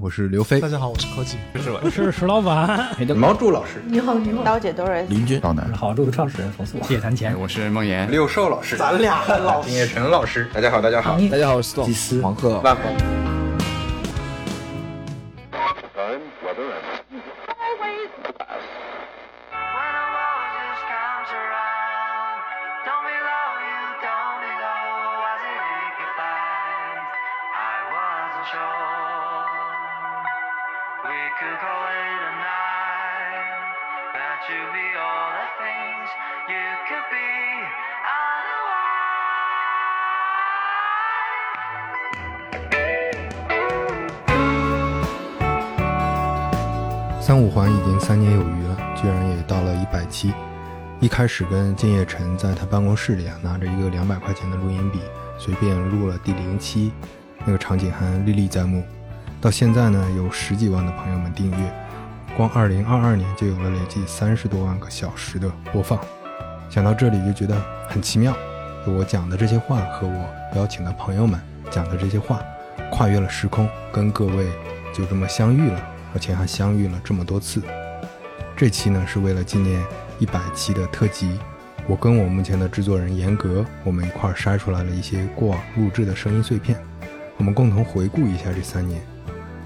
我是刘飞。大，家好，我是柯基。我是石老板，毛柱老师，你好，你好，刀姐 Doris，林军，老南，好，这个创始人冯素，谢谢谈钱，我是梦岩，六寿老师，咱俩老金叶成老师，大家好，大家好，大家好，我是祭司黄鹤，万红，开始跟金叶晨在他办公室里啊，拿着一个两百块钱的录音笔，随便录了第零期，那个场景还历历在目。到现在呢，有十几万的朋友们订阅，光二零二二年就有了累计三十多万个小时的播放。想到这里就觉得很奇妙，我讲的这些话和我邀请的朋友们讲的这些话，跨越了时空，跟各位就这么相遇了，而且还相遇了这么多次。这期呢是为了纪念一百期的特辑，我跟我目前的制作人严格，我们一块儿筛出来了一些过往录制的声音碎片，我们共同回顾一下这三年。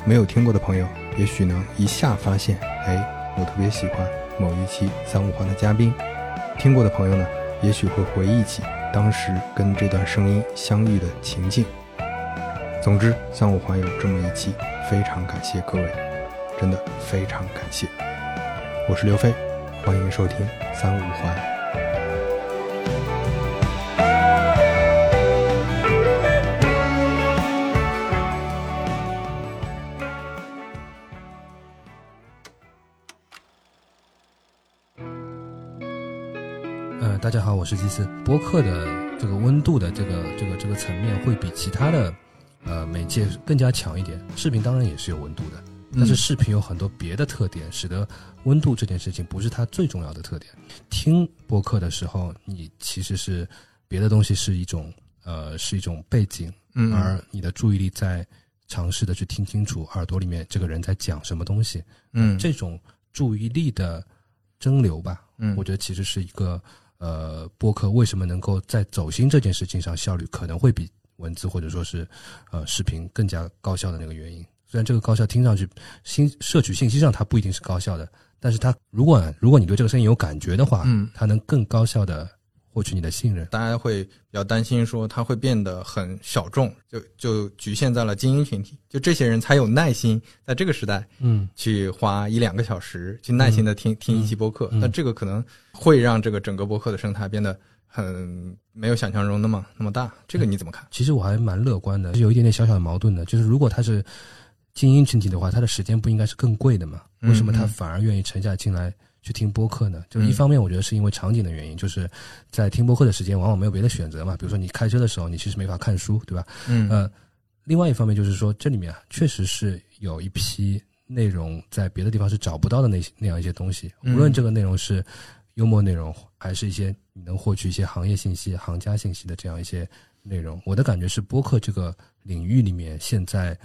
没有听过的朋友，也许能一下发现，哎，我特别喜欢某一期三五环的嘉宾。听过的朋友呢，也许会回忆起当时跟这段声音相遇的情境。总之，三五环有这么一期，非常感谢各位，真的非常感谢。我是刘飞，欢迎收听三五环。呃，大家好，我是祭司。播客的这个温度的这个这个这个层面会比其他的呃媒介更加强一点。视频当然也是有温度的，但是视频有很多别的特点，使得温度这件事情不是它最重要的特点。听播客的时候，你其实是别的东西是一种呃是一种背景，嗯而你的注意力在尝试的去听清楚耳朵里面这个人在讲什么东西。嗯这种注意力的蒸馏吧，嗯我觉得其实是一个呃播客为什么能够在走心这件事情上效率可能会比文字或者说是呃视频更加高效的那个原因。虽然这个高效听上去新摄取信息上它不一定是高效的，但是它如果如果你对这个声音有感觉的话，嗯它能更高效的获取你的信任。大家会比较担心说它会变得很小众，就就局限在了精英群体，就这些人才有耐心在这个时代嗯，去花一两个小时去耐心的听、听一期播客。嗯那这个可能会让这个整个播客的生态变得很没有想象中那么那么大。这个你怎么看？其实我还蛮乐观的，有一点点小小的矛盾的，就是如果它是精英群体的话，他的时间不应该是更贵的吗？嗯为什么他嗯反而愿意沉下心来去听播客呢？就一方面，我觉得是因为场景的原因，就是在听播客的时间往往没有别的选择嘛，比如说你开车的时候，你其实没法看书，对吧？嗯呃，另外一方面就是说，这里面啊，确实是有一批内容在别的地方是找不到的那些那样一些东西，嗯无论这个内容是幽默内容，还是一些你能获取一些行业信息、行家信息的这样一些内容，我的感觉是播客这个领域里面现在，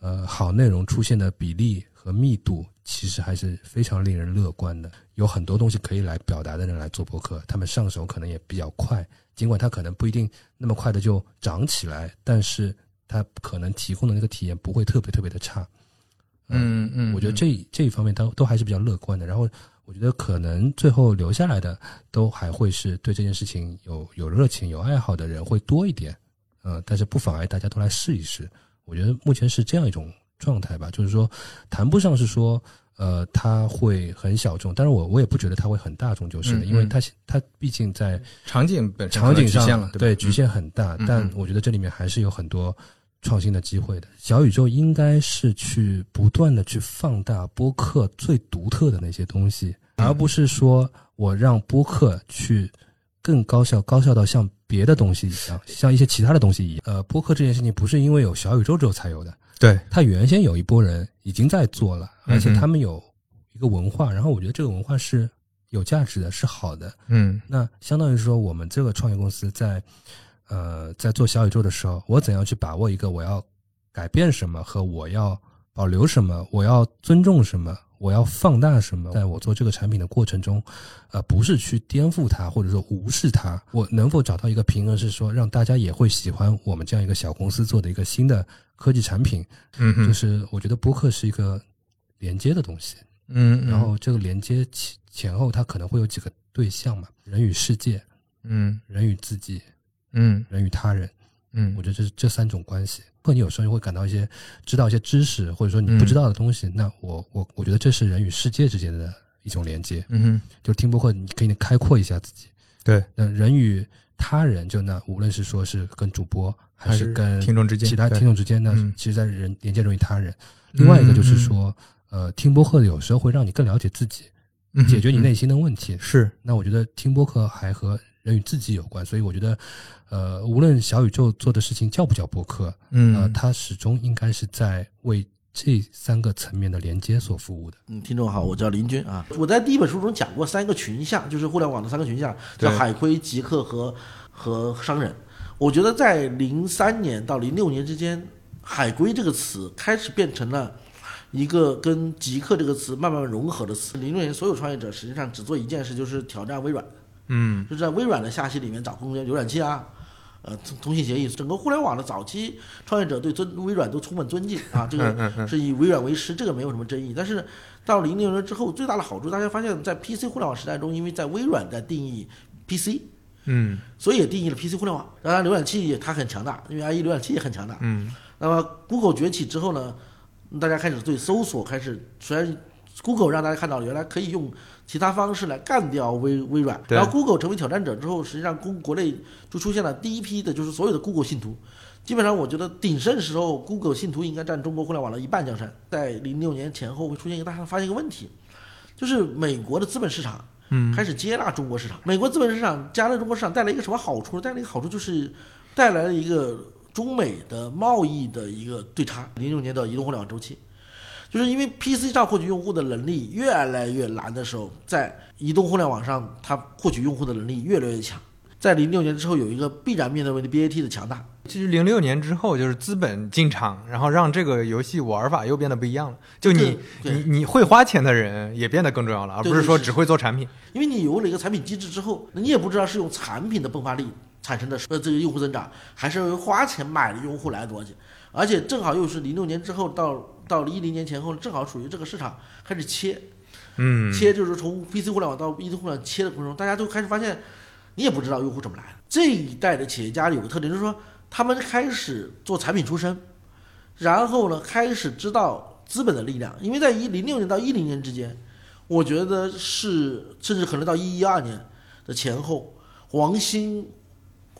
呃，好内容出现的比例和密度其实还是非常令人乐观的。有很多东西可以来表达的人来做博客，他们上手可能也比较快，尽管他可能不一定那么快的就涨起来，但是他可能提供的那个体验不会特别特别的差。嗯嗯，我觉得这这一方面都都还是比较乐观的。然后我觉得可能最后留下来的都还会是对这件事情有有热情、有爱好的人会多一点。嗯、但是不妨碍大家都来试一试。我觉得目前是这样一种状态吧，就是说谈不上是说呃它会很小众，但是我我也不觉得它会很大众就是的，嗯嗯因为它它毕竟在场景本身场景上对对局限很大，但我觉得这里面还是有很多创新的机会的。小宇宙应该是去不断的去放大播客最独特的那些东西，嗯。而不是说我让播客去更高效，高效到像别的东西一样，像一些其他的东西一样。呃，播客这件事情不是因为有小宇宙之后才有的，对，它原先有一波人已经在做了，而且他们有一个文化，然后我觉得这个文化是有价值的，是好的。嗯。那相当于说，我们这个创业公司在呃在做小宇宙的时候，我怎样去把握一个我要改变什么和我要保留什么，我要尊重什么，我要放大什么，在我做这个产品的过程中，呃，不是去颠覆它，或者说无视它，我能否找到一个平衡，是说让大家也会喜欢我们这样一个小公司做的一个新的科技产品，嗯哼。就是我觉得播客是一个连接的东西，嗯，嗯。然后这个连接前前后它可能会有几个对象嘛，人与世界，嗯。人与自己，嗯。人与他人。嗯。我觉得这是这三种关系。或你有时候会感到一些知道一些知识，或者说你不知道的东西，那我我我觉得这是人与世界之间的一种连接。嗯哼，就听播客，你可以开阔一下自己。对，那人与他人，就那无论是说是跟主播，还是跟听众之间其他听众之间呢嗯，其实在人连接中与他人。另外一个就是说，呃，听播客有时候会让你更了解自己，解决你内心的问题。是那我觉得听播客还和人与自己有关，所以我觉得，呃，无论小宇宙做的事情叫不叫播客，嗯呃，它始终应该是在为这三个层面的连接所服务的。嗯，听众好，我叫林军啊。我在第一本书中讲过三个群像，就是互联网的三个群像，叫海归、极客和和商人。我觉得在零三年到零六年之间，海归这个词开始变成了一个跟极客这个词慢慢融合的词。零六年所有创业者实际上只做一件事，就是挑战微软，嗯就是在微软的下系里面找空间浏览器啊。呃，通通信协议，整个互联网的早期创业者对尊微软都充满尊敬啊，这个是以微软为师，这个没有什么争议。但是到零六年之后，最大的好处，大家发现，在 PC 互联网时代中，因为在微软在定义 PC，嗯所以也定义了 PC 互联网。当然，浏览器它很强大，因为 IE 浏览器也很强大。嗯那么 Google 崛起之后呢，大家开始对搜索开始，虽然 Google 让大家看到了原来可以用其他方式来干掉微微软，然后 Google 成为挑战者之后，实际上公国内就出现了第一批的就是所有的 Google 信徒。基本上，我觉得鼎盛时候，Google 信徒应该占中国互联网的一半江山。在零六年前后，会出现一个大家发现一个问题，就是美国的资本市场嗯开始接纳中国市场。美国资本市场加入中国市场带来一个什么好处呢？带来一个好处就是带来了一个中美的贸易的一个对差。零六年的移动互联网周期，就是因为 PC 上获取用户的能力越来越难的时候，在移动互联网上它获取用户的能力越来越强。在零六年之后，有一个必然面对问题 BAT 的强大。其实零六年之后，就是资本进场，然后让这个游戏玩法又变得不一样了。就你你你会花钱的人也变得更重要了，而不是说只会做产品。因为你有了一个产品机制之后，你也不知道是用产品的迸发力产生的呃这个用户增长，还是由花钱买的用户来的逻辑。而且正好又是零六年之后到到了一零年前后，正好属于这个市场开始切，嗯，切就是从 PC 互联网到移动互联网切的过程中，大家都开始发现，你也不知道用户怎么来的。这一代的企业家有个特点，就是说他们开始做产品出身，然后呢开始知道资本的力量，因为在一零六年到一零年之间，我觉得是甚至可能到一一二年的前后，王兴、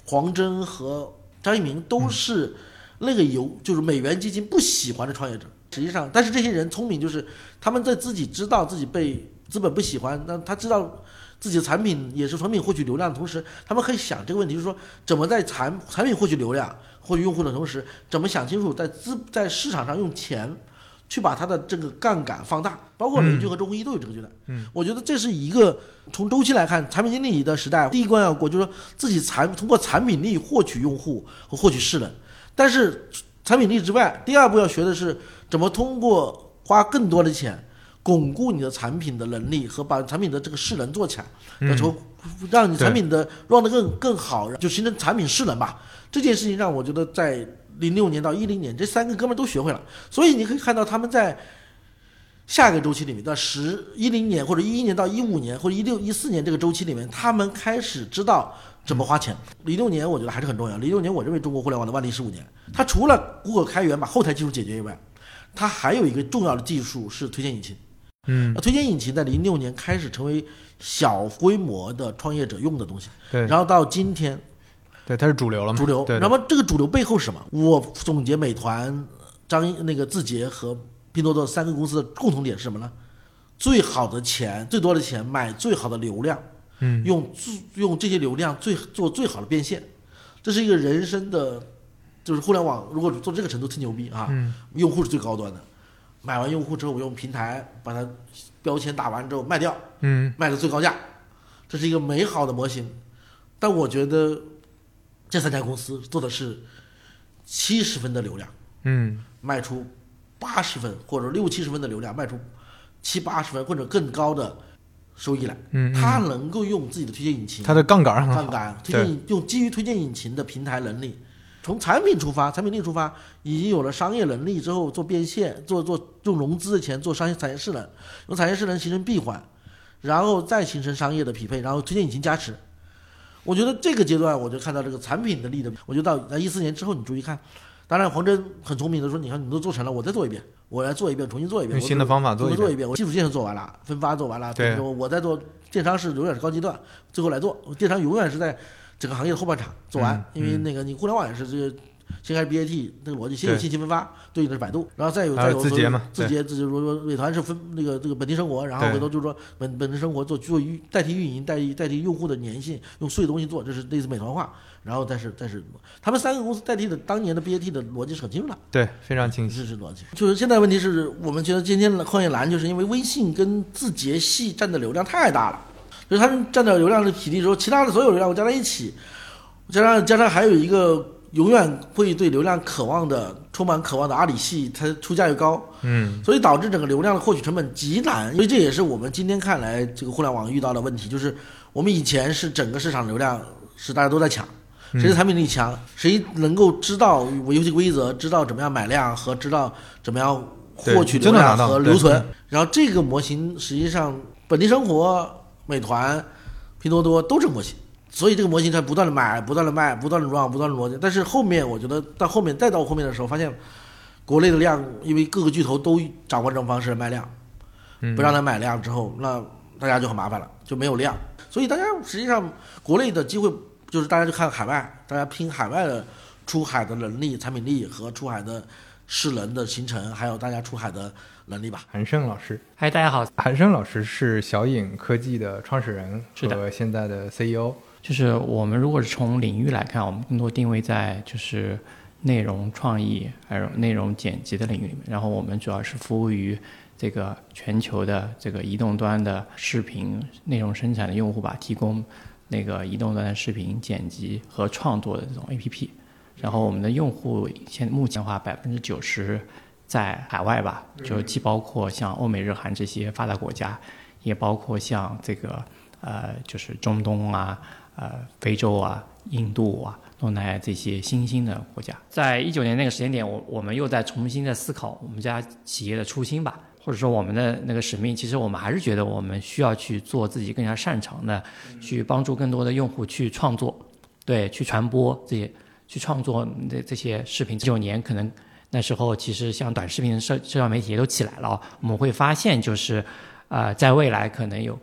黄峥和张一鸣都是那个游，就是美元基金不喜欢的创业者。实际上，但是这些人聪明，就是他们在自己知道自己被资本不喜欢，那他知道自己的产品也是产品获取流量的同时，他们可以想这个问题，就是说怎么在产产品获取流量、获取用户的同时，怎么想清楚在资在市场上用钱去把它的这个杠杆放大，包括雷军和周鸿祎都有这个阶段。嗯，我觉得这是一个从周期来看，产品经理的时代，第一关要过，就是说自己产通过产品力获取用户和获取势能，但是产品力之外，第二步要学的是怎么通过花更多的钱。巩固你的产品的能力和把产品的这个势能做起来，嗯然后让你产品的 run 得更更好，就形成产品势能吧。这件事情让我觉得在零六年到一零年这三个哥们儿都学会了，所以你可以看到他们在下一个周期里面，到十一零年或者一一年到一五年或者一六一四年这个周期里面，他们开始知道怎么花钱。零六年我觉得还是很重要，零六年我认为中国互联网的万历十五年，它除了 Google 开源把后台技术解决以外，它还有一个重要的技术是推荐引擎。嗯那推荐引擎在零六年开始成为小规模的创业者用的东西，对然后到今天对，它是主流了嘛？主流。对，那么这个主流背后是什么？我总结美团、张那个字节和拼多多三个公司的共同点是什么呢？最好的钱，最多的钱买最好的流量，嗯用最用这些流量最做最好的变现，这是一个人生的，就是互联网如果做这个程度特牛逼啊！嗯用户是最高端的，买完用户之后，我用平台把它标签打完之后卖掉，嗯卖的最高价，这是一个美好的模型。但我觉得这三家公司做的是七十分的流量，嗯卖出八十分或者六七十分的流量卖出七八十分或者更高的收益来。嗯，嗯它能够用自己的推荐引擎，他的杠杆，杠杆推荐用基于推荐引擎的平台能力，从产品出发，产品力出发，已经有了商业能力之后做变现，做做用融资的钱做商业产业势能，用产业势能形成闭环，然后再形成商业的匹配，然后推荐引擎加持。我觉得这个阶段我就看到这个产品的力的，我就到在一四年之后，你注意看，当然黄峥很聪明的说，你看你都做成了，我再做一遍，我来做一遍，重新做一遍，我用新的方法做一遍。做一遍，我基础建设做完了，分发做完了，对我我在做电商是永远是高阶段，最后来做电商永远是在整个行业的后半场做完，嗯因为嗯那个你互联网也是这个。先开始 BAT 那个逻辑，先有信息分发，对应的是百度，然后再有再有字节嘛字节字节说说美团是分那个这个本地生活，然后回头就是说本本地生活做做运代替运营，代替代替用户的粘性，用碎的东西做，这是类似美团化，然后再是再是他们三个公司代替的当年的 BAT 的逻辑是很清楚的，对，非常清晰。是是逻辑。就是现在问题是我们觉得今天的创业难，就是因为微信跟字节系占的流量太大了，就是他们占掉流量的比例之后，其他的所有流量我加在一起，加上加上还有一个永远会对流量渴望的、充满渴望的阿里系，它出价又高，嗯，所以导致整个流量的获取成本极难。所以这也是我们今天看来这个互联网遇到的问题，就是我们以前是整个市场流量是大家都在抢。谁的产品力强，谁能够知道游戏规则，知道怎么样买量和知道怎么样获取流量和留存。然后这个模型实际上本地生活、美团、拼多多都是模型，所以这个模型才不断的买、不断的卖、不断的 run、不断的逻辑。但是后面我觉得到后面再到后面的时候，发现国内的量，因为各个巨头都掌握这种方式卖量，嗯不让他买量之后，那大家就很麻烦了，就没有量。所以大家实际上国内的机会就是大家就看海外，大家拼海外的出海的能力、产品力和出海的势能的形成，还有大家出海的能力吧。韩胜老师，嗨，大家好，韩胜老师是小影科技的创始人是的和现在的 E CEO。就是我们如果是从领域来看，我们更多定位在就是内容创意还有内容剪辑的领域里面，然后我们主要是服务于这个全球的这个移动端的视频内容生产的用户吧，提供那个移动端的视频剪辑和创作的这种 APP。然后我们的用户现目前的话，百分之九十在海外吧，就既包括像欧美、日韩这些发达国家，也包括像这个呃，就是中东啊、呃非洲啊、印度啊、东南亚这些新兴的国家。在一九年那个时间点，我我们又在重新在思考我们家企业的初心吧，或者说我们的那个使命。其实我们还是觉得我们需要去做自己更加擅长的，去帮助更多的用户去创作，对，去传播这些。去创作这这些视频，九年可能那时候其实像短视频的社社交媒体也都起来了，我们会发现就是，呃、在未来可能有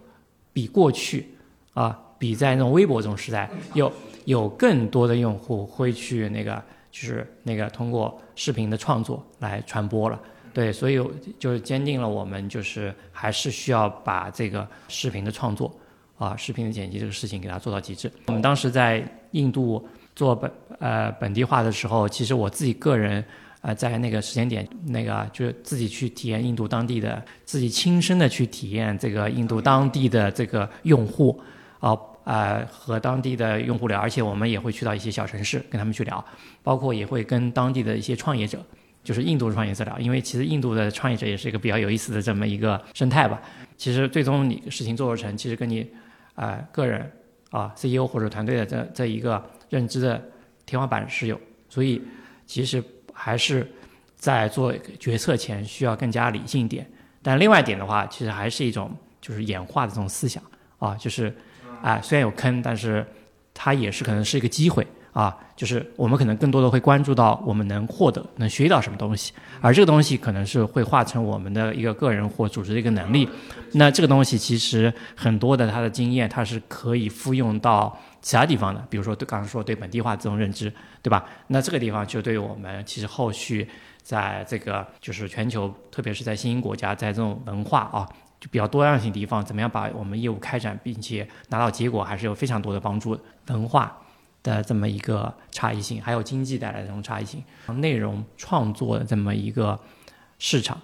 比过去啊、比在那种微博这种时代有有更多的用户会去那个就是那个通过视频的创作来传播了。对，所以就是坚定了我们就是还是需要把这个视频的创作啊、视频的剪辑这个事情给它做到极致。我们当时在印度做本呃本地化的时候，其实我自己个人呃在那个时间点，那个就是自己去体验印度当地的，自己亲身的去体验这个印度当地的这个用户，啊呃和当地的用户聊，而且我们也会去到一些小城市跟他们去聊，包括也会跟当地的一些创业者。就是印度的创业者聊，因为其实印度的创业者也是一个比较有意思的这么一个生态吧。其实最终你事情做不成，其实跟你，呃个人啊 CEO 或者团队的这这一个认知的天花板是有，所以其实还是在做决策前需要更加理性一点。但另外一点的话，其实还是一种就是演化的这种思想啊，就是啊、虽然有坑，但是它也是可能是一个机会啊，就是我们可能更多的会关注到我们能获得、能学到什么东西，而这个东西可能是会化成我们的一个个人或组织的一个能力。那这个东西其实很多的它的经验，它是可以复用到其他地方的，比如说对刚刚说对本地化这种认知，对吧？那这个地方就对我们其实后续在这个就是全球，特别是在新兴国家，在这种文化啊。就比较多样性地方，怎么样把我们业务开展，并且拿到结果，还是有非常多的帮助。文化的这么一个差异性，还有经济带来的这种差异性，内容创作的这么一个市场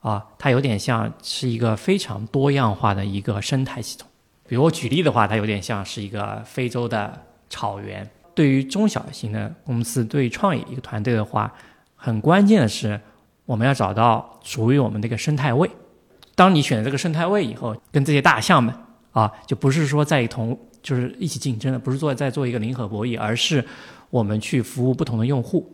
啊，它有点像是一个非常多样化的一个生态系统。比如我举例的话，它有点像是一个非洲的草原。对于中小型的公司，对于创业一个团队的话，很关键的是，我们要找到属于我们的一个生态位。当你选择这个生态位以后，跟这些大象们啊，就不是说在同就是一起竞争的，不是做在做一个零和博弈，而是我们去服务不同的用户。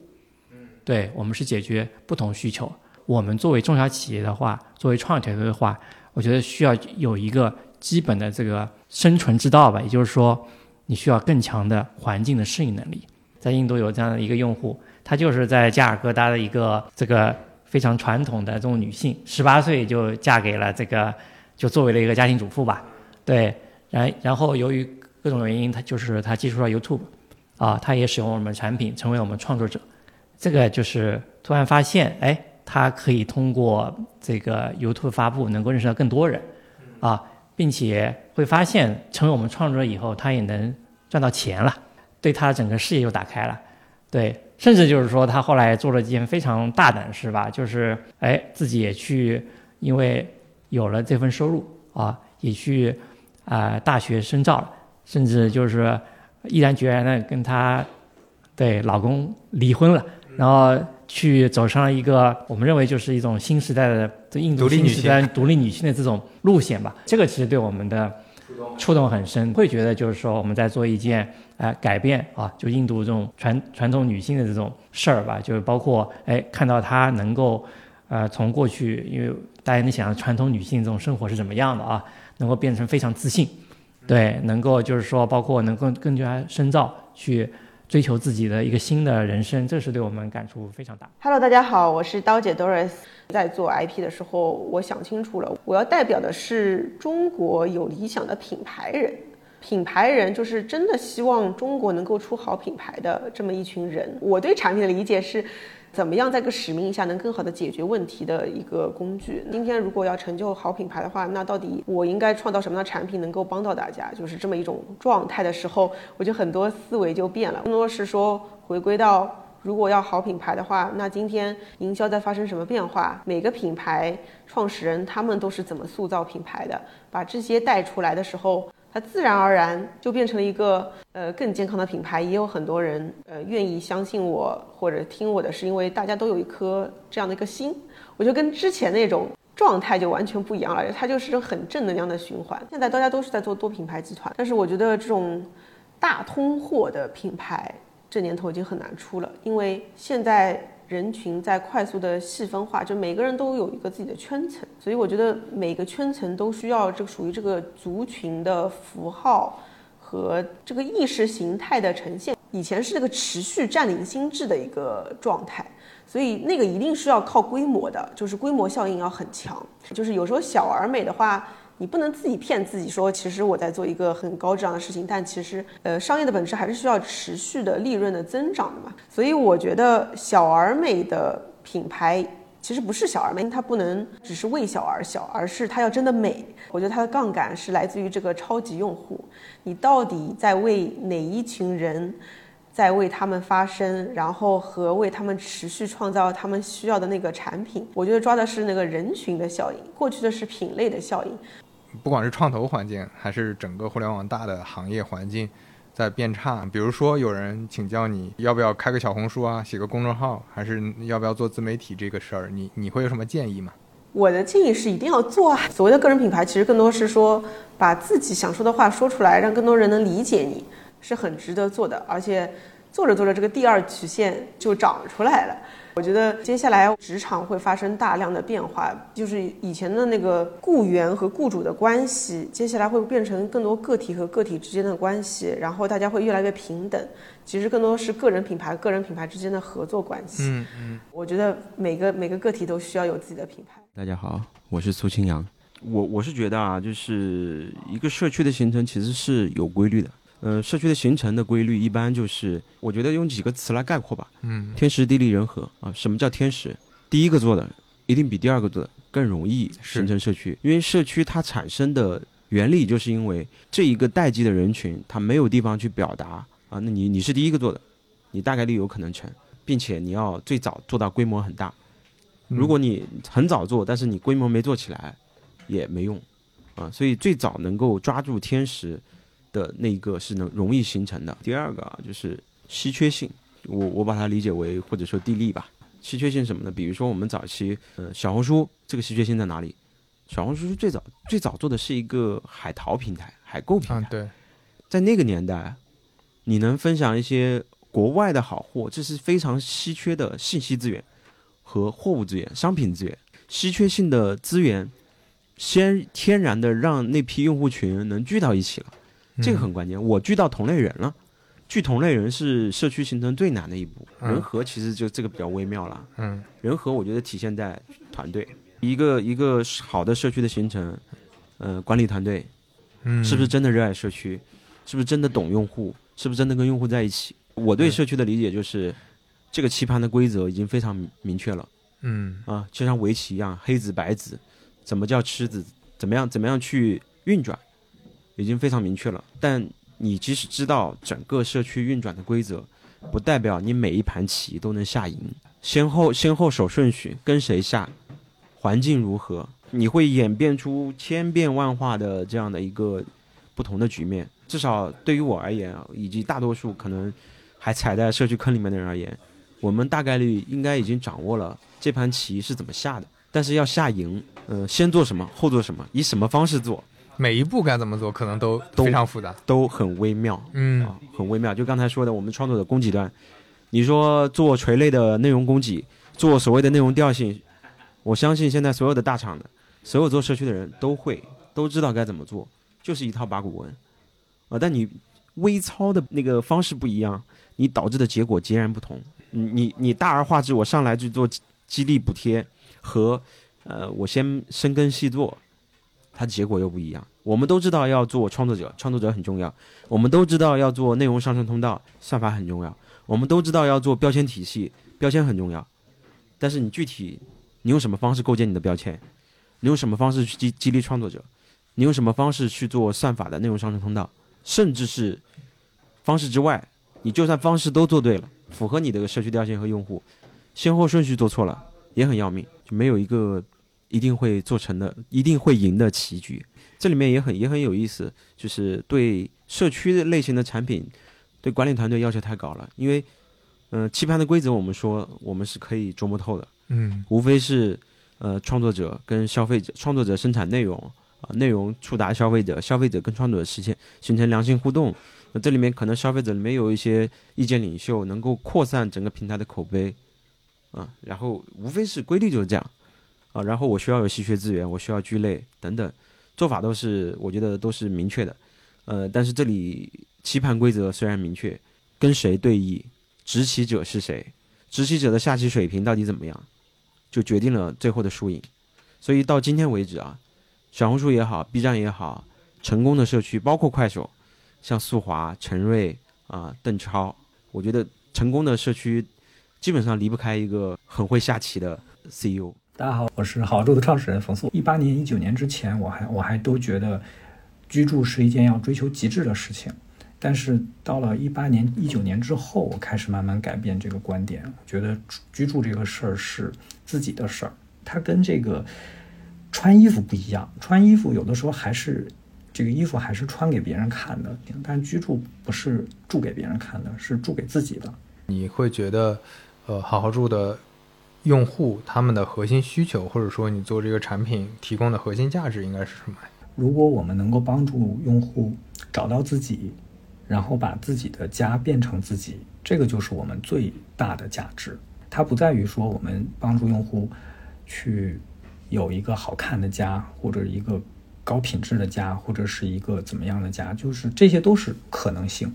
对我们是解决不同需求。我们作为中小企业的话，作为创业团队的话，我觉得需要有一个基本的这个生存之道吧，也就是说，你需要更强的环境的适应能力。在印度有这样的一个用户，他就是在加尔各答的一个这个非常传统的这种女性，十八岁就嫁给了这个，就作为了一个家庭主妇吧。对，然然后由于各种原因，他就是他接触了 YouTube，啊，他也使用我们产品，成为我们创作者。这个就是突然发现，哎，他可以通过这个 YouTube 发布，能够认识到更多人，啊，并且会发现成为我们创作者以后，他也能赚到钱了，对他的整个事业又打开了，对，甚至就是说他后来做了一件非常大胆的事吧，就是哎自己也去，因为有了这份收入啊，也去啊、大学深造了，甚至就是毅然决然的跟他对老公离婚了。然后去走上了一个我们认为就是一种新时代的这印度独立女新时代独立女性的这种路线吧。这个其实对我们的触动很深，会觉得就是说我们在做一件呃改变啊，就印度这种传传统女性的这种事儿吧，就是包括哎看到她能够呃从过去，因为大家能想象传统女性这种生活是怎么样的啊，能够变成非常自信，对，能够就是说包括能够更加深造去。追求自己的一个新的人生，这是对我们感触非常大。Hello，大家好，我是刀姐 Doris。在做 IP 的时候，我想清楚了，我要代表的是中国有理想的品牌人。品牌人就是真的希望中国能够出好品牌的这么一群人。我对产品的理解是，怎么样在个使命下能更好的解决问题的一个工具。今天如果要成就好品牌的话，那到底我应该创造什么样的产品能够帮到大家？就是这么一种状态的时候，我就很多思维就变了，更多是说回归到。如果要好品牌的话，那今天营销在发生什么变化？每个品牌创始人他们都是怎么塑造品牌的？把这些带出来的时候，它自然而然就变成了一个呃更健康的品牌。也有很多人呃愿意相信我或者听我的，是因为大家都有一颗这样的一个心。我觉得跟之前那种状态就完全不一样了，它就是很正能量的循环。现在大家都是在做多品牌集团，但是我觉得这种大通货的品牌。这年头已经很难出了，因为现在人群在快速的细分化，就每个人都有一个自己的圈层，所以我觉得每个圈层都需要这个属于这个族群的符号和这个意识形态的呈现。以前是这个持续占领心智的一个状态，所以那个一定是要靠规模的，就是规模效应要很强。就是有时候小而美的话。你不能自己骗自己说，其实我在做一个很高质量的事情，但其实，呃，商业的本质还是需要持续的利润的增长的嘛。所以我觉得小而美的品牌其实不是小而美，它不能只是为小而小，而是它要真的美。我觉得它的杠杆是来自于这个超级用户，你到底在为哪一群人？在为他们发声，然后和为他们持续创造他们需要的那个产品，我觉得抓的是那个人群的效应，过去的是品类的效应。不管是创投环境，还是整个互联网大的行业环境在变差。比如说，有人请教你要不要开个小红书啊，写个公众号，还是要不要做自媒体这个事儿，你你会有什么建议吗？我的建议是一定要做啊。所谓的个人品牌，其实更多是说把自己想说的话说出来，让更多人能理解你，是很值得做的。而且做着做着，这个第二曲线就长出来了。我觉得接下来职场会发生大量的变化，就是以前的那个雇员和雇主的关系，接下来会变成更多个体和个体之间的关系，然后大家会越来越平等。其实更多是个人品牌、个人品牌之间的合作关系。嗯嗯，我觉得每个每个个体都需要有自己的品牌。大家好，我是苏清扬。我我是觉得啊，就是一个社区的形成其实是有规律的。呃，社区的形成的规律一般就是，我觉得用几个词来概括吧。嗯，天时地利人和啊。什么叫天时？第一个做的一定比第二个做的更容易形成社区，因为社区它产生的原理就是因为这一个待机的人群他没有地方去表达啊。那你你是第一个做的，你大概率有可能成，并且你要最早做到规模很大。如果你很早做，但是你规模没做起来，也没用啊。所以最早能够抓住天时的那一个是能容易形成的。第二个啊，就是稀缺性，我我把它理解为或者说地利吧。稀缺性什么呢，比如说我们早期，呃，小红书这个稀缺性在哪里？小红书最早最早做的是一个海淘平台、海购平台，啊，对，在那个年代，你能分享一些国外的好货，这是非常稀缺的信息资源和货物资源、商品资源。稀缺性的资源，先天然的让那批用户群能聚到一起了，这个很关键。我聚到同类人了，聚同类人是社区形成最难的一步。嗯人和其实就这个比较微妙了。嗯人和我觉得体现在团队，一个一个好的社区的形成，呃，管理团队嗯，是不是真的热爱社区？是不是真的懂用户？是不是真的跟用户在一起？我对对社区的理解就是，这个棋盘的规则已经非常明明确了嗯啊，就像围棋一样，黑子白子，怎么叫吃子？怎么样怎么样去运转，已经非常明确了。但你即使知道整个社区运转的规则，不代表你每一盘棋都能下赢。先后先后手顺序，跟谁下，环境如何，你会演变出千变万化的这样的一个不同的局面。至少对于我而言，啊，以及大多数可能还踩在社区坑里面的人而言，我们大概率应该已经掌握了这盘棋是怎么下的。但是要下赢，呃，先做什么，后做什么，以什么方式做，每一步该怎么做，可能都都非常复杂。都很微妙。嗯啊，很微妙。就刚才说的，我们创作的供给端，你说做垂类的内容供给，做所谓的内容调性，我相信现在所有的大厂的，所有做社区的人都会都知道该怎么做，就是一套八股文啊。但你微操的那个方式不一样，你导致的结果截然不同。你你你大而化之，我上来就做激激励补贴和呃，我先深耕细作，它结果又不一样。我们都知道要做创作者，创作者很重要。我们都知道要做内容上升通道，算法很重要。我们都知道要做标签体系，标签很重要。但是你具体你用什么方式构建你的标签？你用什么方式去激激励创作者？你用什么方式去做算法的内容上升通道？甚至是方式之外，你就算方式都做对了，符合你的社区调性和用户，先后顺序做错了也很要命，就没有一个一定会做成的、一定会赢的棋局。这里面也很也很有意思，就是对社区的类型的产品，对管理团队要求太高了。因为，呃，棋盘的规则我们说我们是可以琢磨透的，嗯无非是呃创作者跟消费者，创作者生产内容啊、内容触达消费者，消费者跟创作者实现形成良性互动。那这里面可能消费者里面有一些意见领袖，能够扩散整个平台的口碑啊，然后无非是规律就是这样啊，然后我需要有稀缺资源，我需要聚类等等。做法都是我觉得都是明确的，呃，但是这里棋盘规则虽然明确，跟谁对弈，执棋者是谁，执棋者的下棋水平到底怎么样，就决定了最后的输赢。所以到今天为止啊，小红书也好，B 站也好，成功的社区包括快手，像速滑、陈瑞啊、邓超，我觉得成功的社区基本上离不开一个很会下棋的 CEO。大家好，我是好住的创始人冯素。一八年、一九年之前，我还我还都觉得居住是一件要追求极致的事情，但是到了一八年、一九年之后，我开始慢慢改变这个观点，觉得居住这个事儿是自己的事儿，它跟这个穿衣服不一样。穿衣服有的时候还是这个衣服还是穿给别人看的，但居住不是住给别人看的，是住给自己的。你会觉得，呃，好好住的用户他们的核心需求，或者说你做这个产品提供的核心价值应该是什么？如果我们能够帮助用户找到自己，然后把自己的家变成自己，这个就是我们最大的价值。它不在于说我们帮助用户去有一个好看的家，或者一个高品质的家，或者是一个怎么样的家，就是这些都是可能性。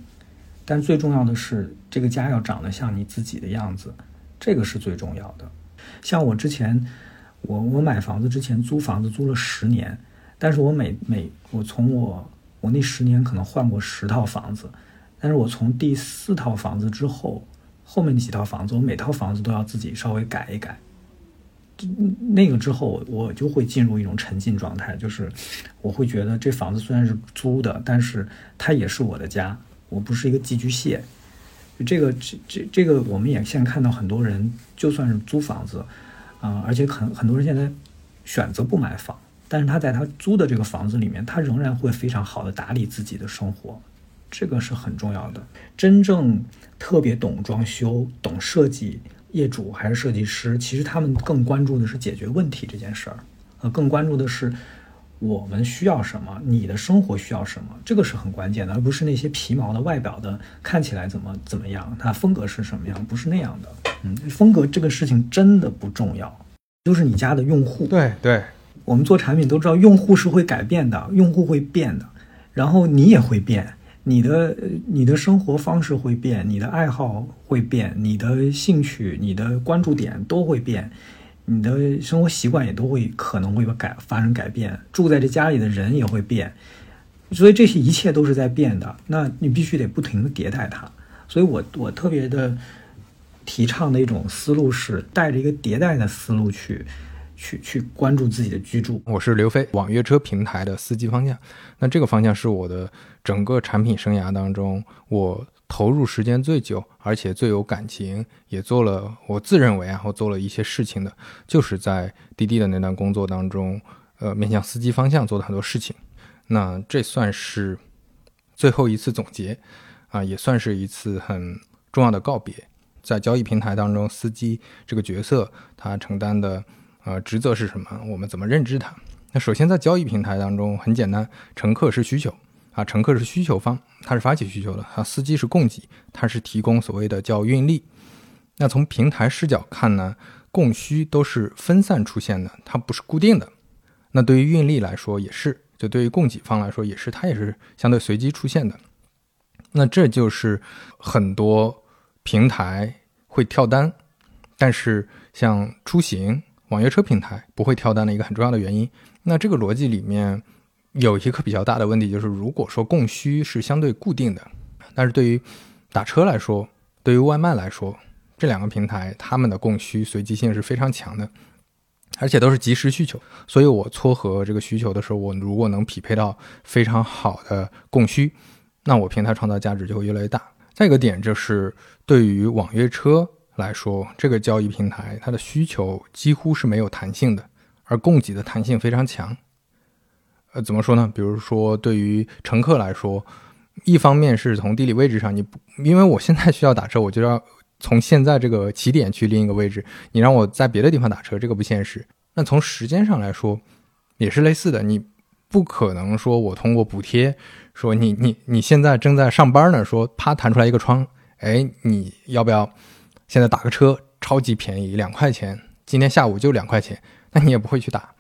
但最重要的是，这个家要长得像你自己的样子，这个是最重要的。像我之前，我我买房子之前租房子租了十年，但是我每每我从我我那十年可能换过十套房子，但是我从第四套房子之后，后面几套房子我每套房子都要自己稍微改一改。那个之后，我就会进入一种沉浸状态，就是我会觉得这房子虽然是租的，但是它也是我的家，我不是一个寄居蟹。这个这这这个，我们也现在看到很多人，就算是租房子，啊、而且很很多人现在选择不买房，但是他在他租的这个房子里面，他仍然会非常好的打理自己的生活，这个是很重要的。真正特别懂装修、懂设计，业主还是设计师，其实他们更关注的是解决问题这件事儿，呃，更关注的是我们需要什么，你的生活需要什么，这个是很关键的，而不是那些皮毛的外表的看起来怎么怎么样，它风格是什么样，不是那样的。嗯，风格这个事情真的不重要，就是你家的用户。对对，我们做产品都知道，用户是会改变的，用户会变的，然后你也会变，你的你的生活方式会变，你的爱好会变，你的兴趣、你的关注点都会变，你的生活习惯也都会可能会改发生改变，住在这家里的人也会变，所以这些一切都是在变的，那你必须得不停的迭代它。所以我我特别的提倡的一种思路是带着一个迭代的思路去去去关注自己的居住。我是刘飞，网约车平台的司机方向。那这个方向是我的整个产品生涯当中，我投入时间最久，而且最有感情，也做了我自认为啊，我做了一些事情的，就是在滴滴的那段工作当中，呃，面向司机方向做的很多事情。那这算是最后一次总结啊，也算是一次很重要的告别。在交易平台当中，司机这个角色他承担的呃职责是什么？我们怎么认知它？那首先在交易平台当中，很简单，乘客是需求啊，乘客是需求方，他是发起需求的啊，司机是供给，他是提供所谓的叫运力。那从平台视角看呢，供需都是分散出现的，它不是固定的。那对于运力来说也是，就对于供给方来说也是，它也是相对随机出现的。那这就是很多平台会跳单，但是像出行、网约车平台不会跳单的一个很重要的原因。那这个逻辑里面有一个比较大的问题，就是如果说供需是相对固定的，但是对于打车来说，对于外卖来说，这两个平台它们的供需随机性是非常强的，而且都是即时需求。所以我撮合这个需求的时候，我如果能匹配到非常好的供需，那我平台创造价值就会越来越大。再一个点就是，对于网约车来说，这个交易平台它的需求几乎是没有弹性的，而供给的弹性非常强。呃，怎么说呢？比如说，对于乘客来说，一方面是从地理位置上，你不因为我现在需要打车，我就要从现在这个起点去另一个位置，你让我在别的地方打车，这个不现实。那从时间上来说，也是类似的，你不可能说我通过补贴，说你你你现在正在上班呢，说啪弹出来一个窗，哎，你要不要现在打个车？超级便宜，两块钱，今天下午就两块钱，那你也不会去打。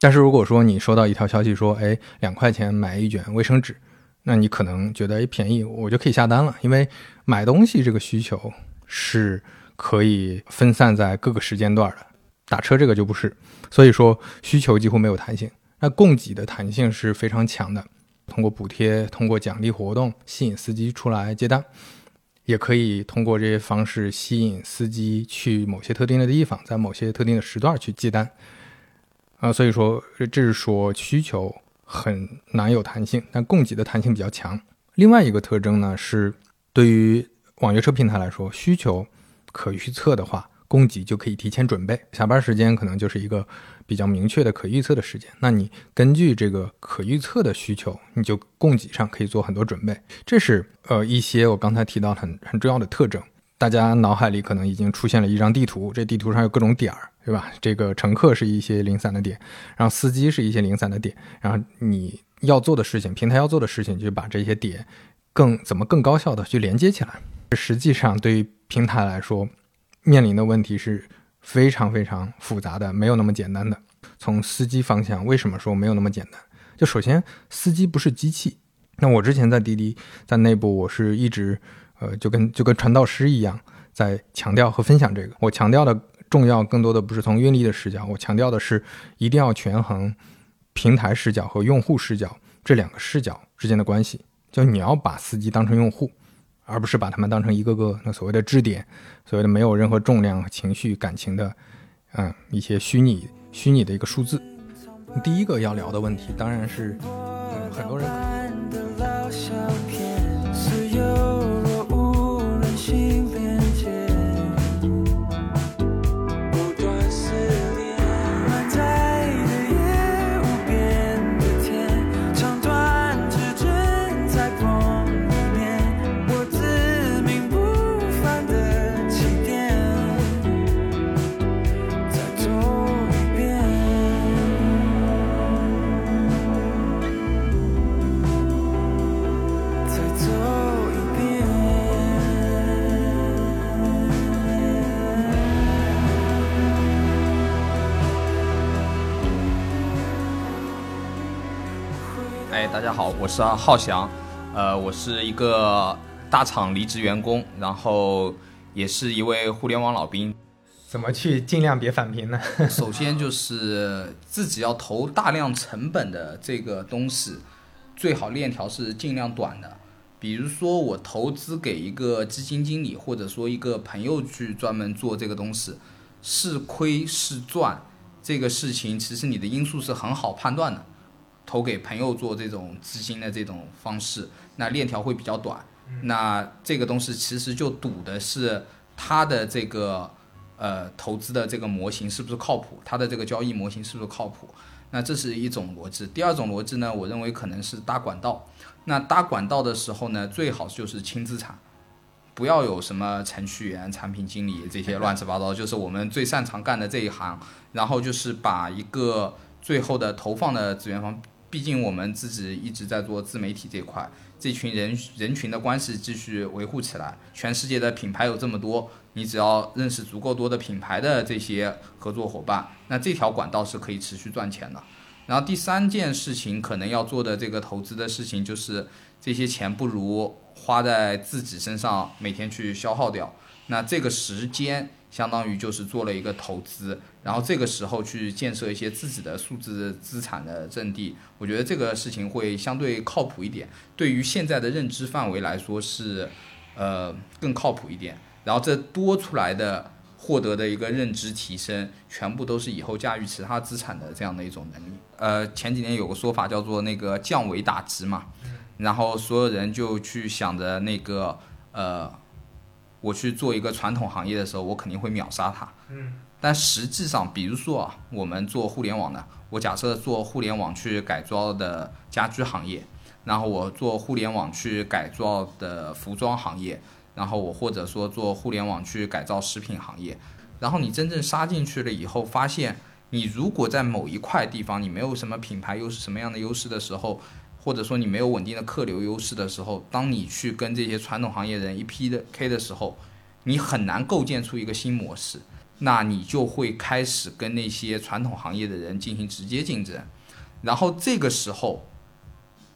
但是如果说你收到一条消息说，哎，两块钱买一卷卫生纸，那你可能觉得哎便宜，我就可以下单了，因为买东西这个需求是可以分散在各个时间段的，打车这个就不是，所以说需求几乎没有弹性。那供给的弹性是非常强的，通过补贴、通过奖励活动吸引司机出来接单，也可以通过这些方式吸引司机去某些特定的地方，在某些特定的时段去接单。啊，所以说这是说需求很难有弹性，但供给的弹性比较强。另外一个特征呢是，对于网约车平台来说，需求可预测的话，供给就可以提前准备。下班时间可能就是一个比较明确的可预测的时间，那你根据这个可预测的需求，你就供给上可以做很多准备。这是呃一些我刚才提到很很重要的特征。大家脑海里可能已经出现了一张地图，这地图上有各种点儿，对吧？这个乘客是一些零散的点，然后司机是一些零散的点，然后你要做的事情，平台要做的事情，就把这些点更怎么更高效的去连接起来。实际上，对于平台来说，面临的问题是非常非常复杂的，没有那么简单的。从司机方向，为什么说没有那么简单？就首先，司机不是机器。那我之前在滴滴在内部，我是一直。呃，就跟就跟传道师一样，在强调和分享这个。我强调的重要，更多的不是从运力的视角，我强调的是一定要权衡平台视角和用户视角这两个视角之间的关系。就你要把司机当成用户，而不是把他们当成一个个那所谓的支点，所谓的没有任何重量、情绪、感情的，嗯，一些虚拟虚拟的一个数字。第一个要聊的问题，当然是，很多人。大家好，我是浩翔，呃，我是一个大厂离职员工，然后也是一位互联网老兵。怎么去尽量别返贫呢？首先就是自己要投大量成本的这个东西，最好链条是尽量短的。比如说我投资给一个基金经理，或者说一个朋友去专门做这个东西，是亏是赚，这个事情其实你的因素是很好判断的。投给朋友做这种资金的这种方式，那链条会比较短。那这个东西其实就赌的是它的这个呃投资的这个模型是不是靠谱，它的这个交易模型是不是靠谱。那这是一种逻辑。第二种逻辑呢，我认为可能是搭管道。那搭管道的时候呢，最好就是轻资产，不要有什么程序员、产品经理这些乱七八糟，就是我们最擅长干的这一行。然后就是把一个最后的投放的资源方，毕竟我们自己一直在做自媒体这块，这群人人群的关系继续维护起来。全世界的品牌有这么多，你只要认识足够多的品牌的这些合作伙伴，那这条管道是可以持续赚钱的。然后第三件事情可能要做的这个投资的事情，就是这些钱不如花在自己身上，每天去消耗掉。那这个时间相当于就是做了一个投资，然后这个时候去建设一些自己的数字资产的阵地，我觉得这个事情会相对靠谱一点。对于现在的认知范围来说是，呃，更靠谱一点。然后这多出来的获得的一个认知提升，全部都是以后驾驭其他资产的这样的一种能力。呃，前几年有个说法叫做那个降维打击嘛，然后所有人就去想着那个呃。我去做一个传统行业的时候，我肯定会秒杀它。嗯，但实际上，比如说啊，我们做互联网的，我假设做互联网去改造的家居行业，然后我做互联网去改造的服装行业，然后我或者说做互联网去改造食品行业，然后你真正杀进去了以后，发现你如果在某一块地方你没有什么品牌优势、什么样的优势的时候，或者说你没有稳定的客流优势的时候，当你去跟这些传统行业人一 P 的 K 的时候，你很难构建出一个新模式，那你就会开始跟那些传统行业的人进行直接竞争，然后这个时候，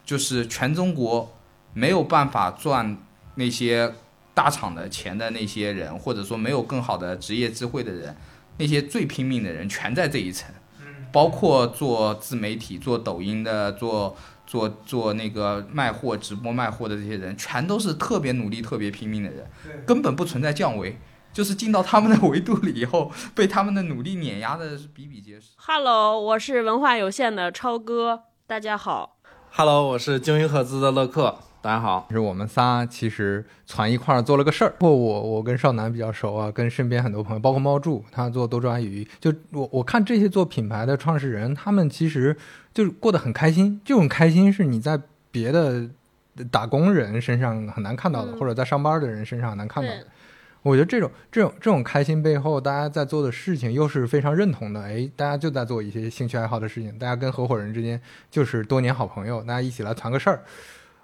就是全中国没有办法赚那些大厂的钱的那些人，或者说没有更好的职业智慧的人，那些最拼命的人全在这一层，包括做自媒体、做抖音的、做。做做那个卖货、直播卖货的这些人，全都是特别努力、特别拼命的人，根本不存在降维，就是进到他们的维度里以后，被他们的努力碾压的是比比皆是。Hello，我是文化有限的超哥，大家好。Hello，我是鲸鱼赫兹的乐克，大家好。是我们仨其实攒一块儿做了个事儿。过我我跟少南比较熟啊，跟身边很多朋友，包括猫柱，他做多抓鱼。就我我看这些做品牌的创始人，他们其实就是过得很开心。这种开心是你在别的打工人身上很难看到的，嗯或者在上班的人身上很难看到的对。我觉得这种这种这种开心背后，大家在做的事情又是非常认同的。哎，大家就在做一些兴趣爱好的事情，大家跟合伙人之间就是多年好朋友，大家一起来团个事儿。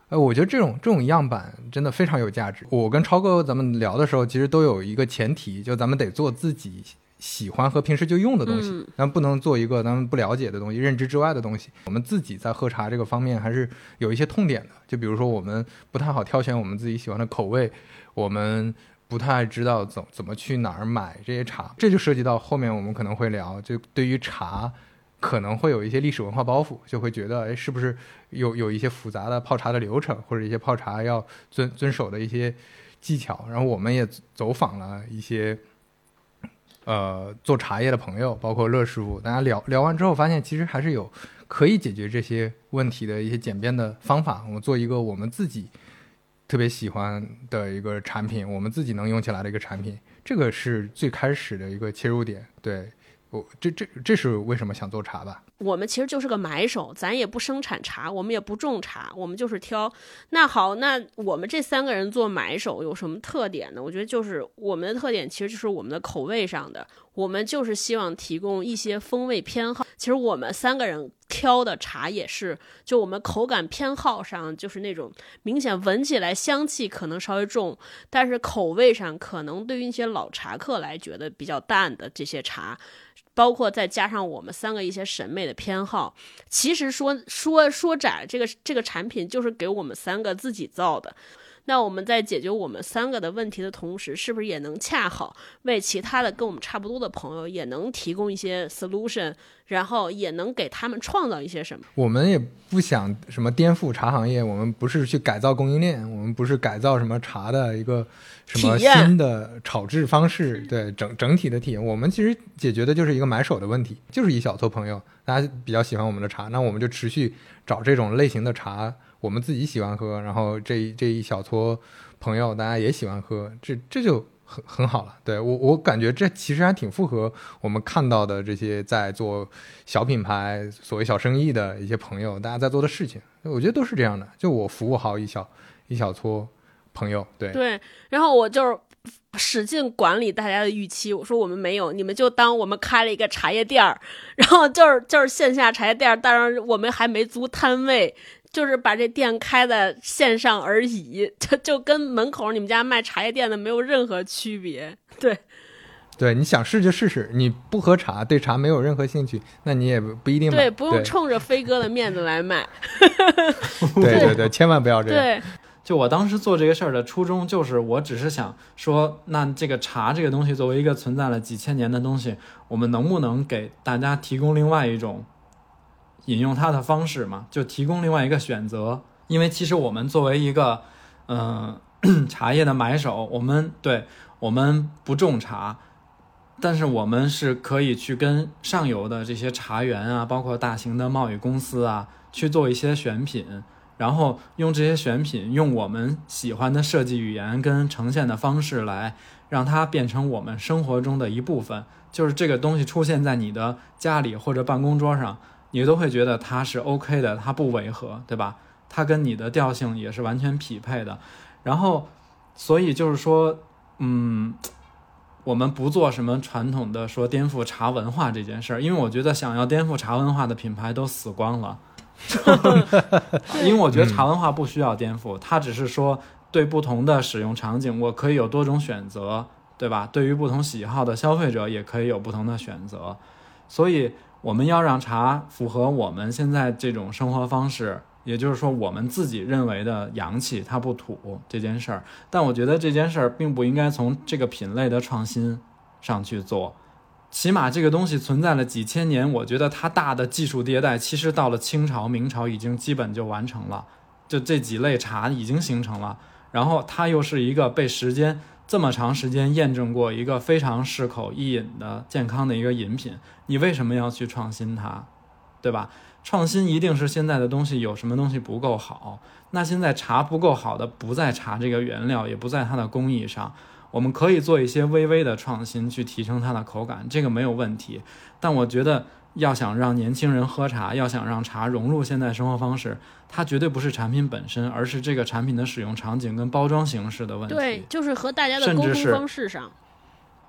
哎，我觉得这种这种样板真的非常有价值。我跟超哥咱们聊的时候，其实都有一个前提，就咱们得做自己喜欢和平时就用的东西嗯，咱不能做一个咱们不了解的东西、认知之外的东西。我们自己在喝茶这个方面还是有一些痛点的，就比如说我们不太好挑选我们自己喜欢的口味，我们不太知道怎怎么去哪儿买这些茶，这就涉及到后面我们可能会聊，就对于茶。可能会有一些历史文化包袱，就会觉得，哎，是不是有有一些复杂的泡茶的流程，或者一些泡茶要遵遵守的一些技巧。然后我们也走访了一些，呃，做茶叶的朋友，包括乐师傅，大家聊聊完之后，发现其实还是有可以解决这些问题的一些简便的方法。我们做一个我们自己特别喜欢的一个产品，我们自己能用起来的一个产品，这个是最开始的一个切入点。对我，这这这是为什么想做茶吧？我们其实就是个买手，咱也不生产茶，我们也不种茶，我们就是挑。那好，那我们这三个人做买手有什么特点呢？我觉得就是我们的特点其实就是我们的口味上的，我们就是希望提供一些风味偏好。其实我们三个人挑的茶也是，就我们口感偏好上就是那种明显闻起来香气可能稍微重，但是口味上可能对于一些老茶客来觉得比较淡的这些茶。包括再加上我们三个一些审美的偏好，其实说说说窄，这个这个产品就是给我们三个自己造的。那我们在解决我们三个的问题的同时，是不是也能恰好为其他的跟我们差不多的朋友也能提供一些 solution，然后也能给他们创造一些什么？我们也不想什么颠覆茶行业，我们不是去改造供应链，我们不是改造什么茶的一个什么新的炒制方式，对整整体的体验。我们其实解决的就是一个买手的问题，就是一小撮朋友，大家比较喜欢我们的茶，那我们就持续找这种类型的茶，我们自己喜欢喝，然后这一这一小撮朋友大家也喜欢喝，这这就很很好了。对我我感觉这其实还挺符合我们看到的这些在做小品牌、所谓小生意的一些朋友，大家在做的事情，我觉得都是这样的。就我服务好一小一小撮朋友，对对，然后我就是使劲管理大家的预期。我说我们没有，你们就当我们开了一个茶叶店儿，然后就是就是线下茶叶店儿，当然我们还没租摊位。就是把这店开在线上而已，就就跟门口你们家卖茶叶店的没有任何区别。对，对，你想试就试试，你不喝茶，对茶没有任何兴趣，那你也不不一定买。对，不用冲着飞哥的面子来卖。对对 对，千万不要这样。对，就我当时做这个事儿的初衷，就是我只是想说，那这个茶这个东西作为一个存在了几千年的东西，我们能不能给大家提供另外一种引用它的方式嘛？就提供另外一个选择。因为其实我们作为一个嗯、茶叶的买手，我们对我们不种茶，但是我们是可以去跟上游的这些茶园啊，包括大型的贸易公司啊，去做一些选品。然后用这些选品，用我们喜欢的设计语言跟呈现的方式来让它变成我们生活中的一部分。就是这个东西出现在你的家里或者办公桌上，你都会觉得它是 OK 的，它不违和，对吧？它跟你的调性也是完全匹配的。然后，所以就是说，嗯，我们不做什么传统的说颠覆茶文化这件事儿，因为我觉得想要颠覆茶文化的品牌都死光了。因为我觉得茶文化不需要颠覆，它只是说对不同的使用场景，我可以有多种选择，对吧？对于不同喜好的消费者，也可以有不同的选择。所以我们要让茶符合我们现在这种生活方式，也就是说我们自己认为的洋气，它不土这件事儿。但我觉得这件事儿并不应该从这个品类的创新上去做。起码这个东西存在了几千年，我觉得它大的技术迭代，其实到了清朝、明朝已经基本就完成了，就这几类茶已经形成了。然后它又是一个被时间这么长时间验证过一个非常适口易饮的健康的一个饮品，你为什么要去创新它，对吧？创新一定是现在的东西有什么东西不够好，那现在茶不够好的不在茶这个原料，也不在它的工艺上。我们可以做一些微微的创新，去提升它的口感，这个没有问题。但我觉得，要想让年轻人喝茶，要想让茶融入现代生活方式，它绝对不是产品本身，而是这个产品的使用场景跟包装形式的问题。对，就是和大家的沟通方式上。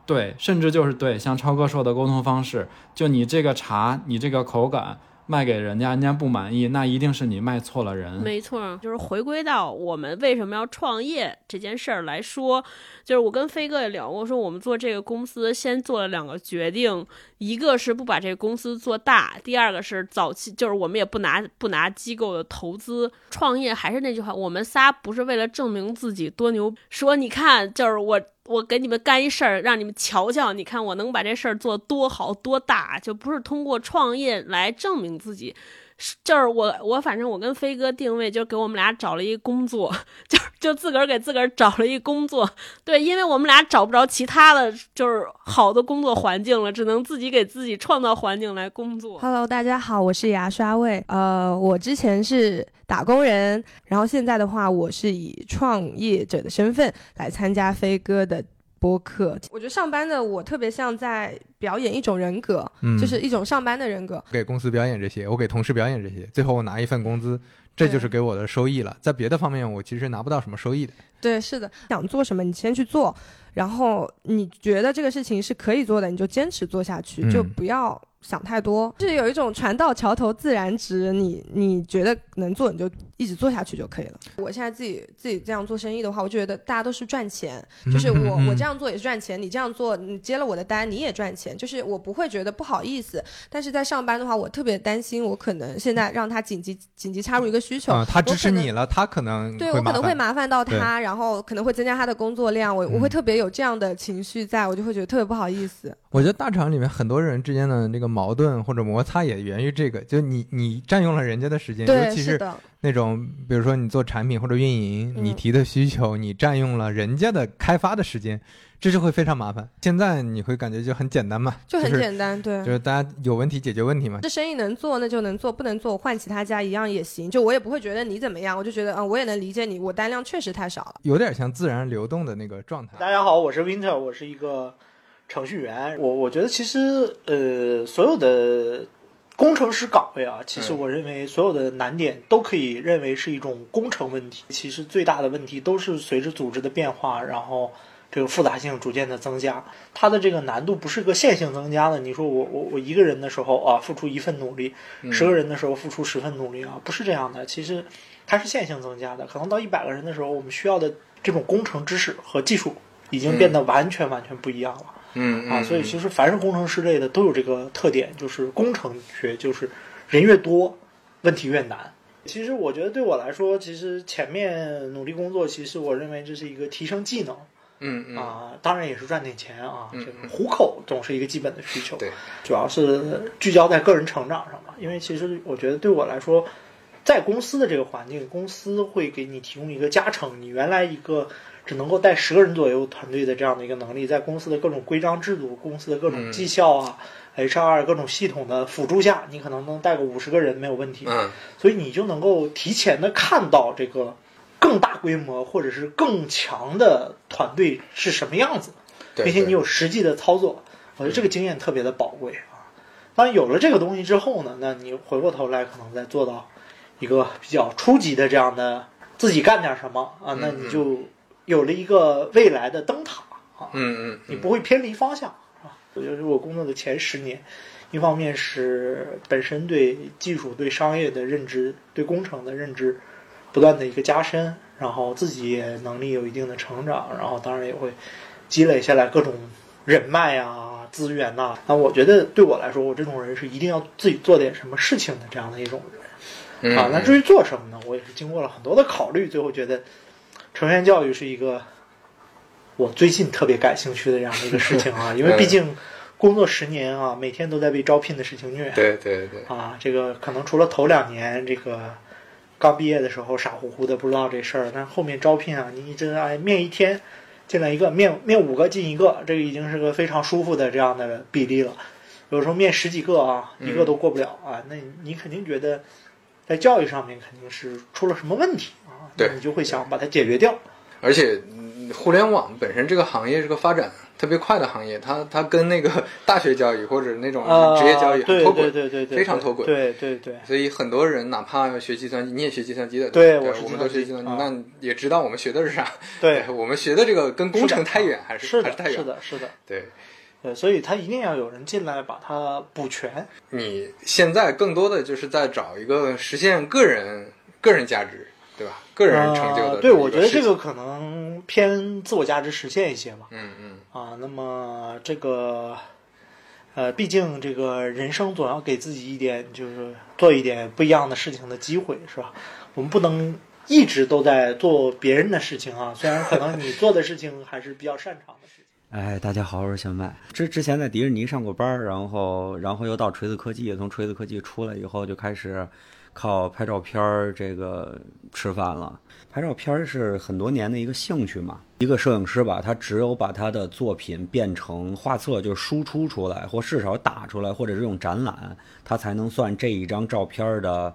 对，甚至就是对，像超哥说的沟通方式，就你这个茶，你这个口感卖给人家，人家不满意，那一定是你卖错了人。没错，就是回归到我们为什么要创业这件事儿来说，就是我跟飞哥也聊过，说我们做这个公司先做了两个决定，一个是不把这个公司做大，第二个是早期就是我们也不拿不拿机构的投资创业，还是那句话，我们仨不是为了证明自己多牛，说你看就是我。我给你们干一事儿，让你们瞧瞧，你看我能把这事儿做多好多大，就不是通过创业来证明自己，就是我我反正我跟飞哥定位就给我们俩找了一个工作，就就自个儿给自个儿找了一工作，对，因为我们俩找不着其他的就是好的工作环境了，只能自己给自己创造环境来工作。Hello，大家好，我是牙刷味。呃，我之前是打工人，然后现在的话，我是以创业者的身份来参加飞哥的播客。我觉得上班的我特别像在表演一种人格，嗯就是一种上班的人格。给公司表演这些，我给同事表演这些，最后我拿一份工资，这就是给我的收益了。在别的方面，我其实拿不到什么收益的。对，是的，想做什么你先去做，然后你觉得这个事情是可以做的，你就坚持做下去，就嗯不要想太多。就是有一种船到桥头自然直，你你觉得能做你就一直做下去就可以了。我现在自己自己这样做生意的话，我就觉得大家都是赚钱，嗯。就是我我这样做也是赚钱，你这样做你接了我的单你也赚钱，就是我不会觉得不好意思。但是在上班的话，我特别担心，我可能现在让他紧急紧急插入一个需求，啊，他支持你了，他可能对我可能会麻烦到他，然后可能会增加他的工作量，我我会嗯。特别有这样的情绪在，我就会觉得特别不好意思。我觉得大厂里面很多人之间的那个矛盾或者摩擦也源于这个，就你你占用了人家的时间，尤其是是的那种比如说你做产品或者运营，你嗯提的需求，你占用了人家的开发的时间，这是会非常麻烦。现在你会感觉就很简单嘛，就很简单对就是大家有问题解决问题嘛。这生意能做那就能做，不能做我换其他家一样也行。就我也不会觉得你怎么样，我就觉得嗯，我也能理解你，我单量确实太少了。有点像自然流动的那个状态。大家好，我是 Winter，我是一个程序员。我我觉得其实呃，所有的工程师岗位啊，其实嗯我认为所有的难点都可以认为是一种工程问题。其实最大的问题都是随着组织的变化，然后这个复杂性逐渐的增加，它的这个难度不是个线性增加的。你说我我我一个人的时候啊，付出一份努力，嗯十个人的时候付出十份努力啊，不是这样的。其实它是线性增加的，可能到一百个人的时候，我们需要的这种工程知识和技术已经变得完全完全不一样了。啊，嗯啊所以其实凡是工程师类的都有这个特点，就是工程学就是人越多，问题越难。其实我觉得对我来说，其实前面努力工作，其实我认为这是一个提升技能嗯嗯啊，当然也是赚点钱啊，嗯这个糊口总是一个基本的需求。对，主要是聚焦在个人成长上吧，因为其实我觉得对我来说，在公司的这个环境，公司会给你提供一个加成，你原来一个只能够带十个人左右团队的这样的一个能力，在公司的各种规章制度、公司的各种绩效啊、HR 各种系统的辅助下，你可能能带个五十个人没有问题。嗯，所以你就能够提前的看到这个更大规模或者是更强的团队是什么样子，并且你有实际的操作，我觉得这个经验特别的宝贵啊。当然有了这个东西之后呢，那你回过头来可能再做到一个比较初级的这样的自己干点什么啊，那你就有了一个未来的灯塔啊，嗯嗯你不会偏离方向啊。这就是我工作的前十年，一方面是本身对技术、对商业的认知、对工程的认知不断的一个加深，然后自己也能力有一定的成长，然后当然也会积累下来各种人脉啊、资源呐、那我觉得对我来说，我这种人是一定要自己做点什么事情的这样的一种人。啊，那至于做什么呢？我也是经过了很多的考虑，最后觉得成人教育是一个我最近特别感兴趣的这样的一个事情啊，因为毕竟工作十年啊，每天都在被招聘的事情虐。对对对啊，这个可能除了头两年这个刚毕业的时候傻乎乎的不知道这事儿，但后面招聘啊，你一直哎面一天进来一个，面面五个进一个，这个已经是个非常舒服的这样的比例了。有时候面十几个啊，一个都过不了啊，那你肯定觉得在教育上面肯定是出了什么问题啊，对你就会想把它解决掉。而且，嗯互联网本身这个行业是个发展特别快的行业，它它跟那个 大学教育或者那种呃职业教育很脱轨，对对对对非常脱轨。对对对所以很多人哪怕学计算机，你也学计算机的，对我们都学计算机，那也知道我们学的是啥。对我们学的这个跟工程太远，还是的，还是太远。是的，是的，对。对，所以他一定要有人进来把它补全。你现在更多的就是在找一个实现个人个人价值，对吧？个人成就的、呃。对，我觉得这个可能偏自我价值实现一些嘛。嗯嗯。啊，那么这个，呃，毕竟这个人生总要给自己一点，就是做一点不一样的事情的机会，是吧？我们不能一直都在做别人的事情啊，虽然可能你做的事情还是比较擅长的事情。哎，大家好，我是小麦。之之前在迪士尼上过班儿，然后然后又到锤子科技，从锤子科技出来以后就开始靠拍照片儿这个吃饭了。拍照片儿是很多年的一个兴趣嘛。一个摄影师吧，他只有把他的作品变成画册，就输出出来，或至少打出来，或者这种展览，他才能算这一张照片儿的。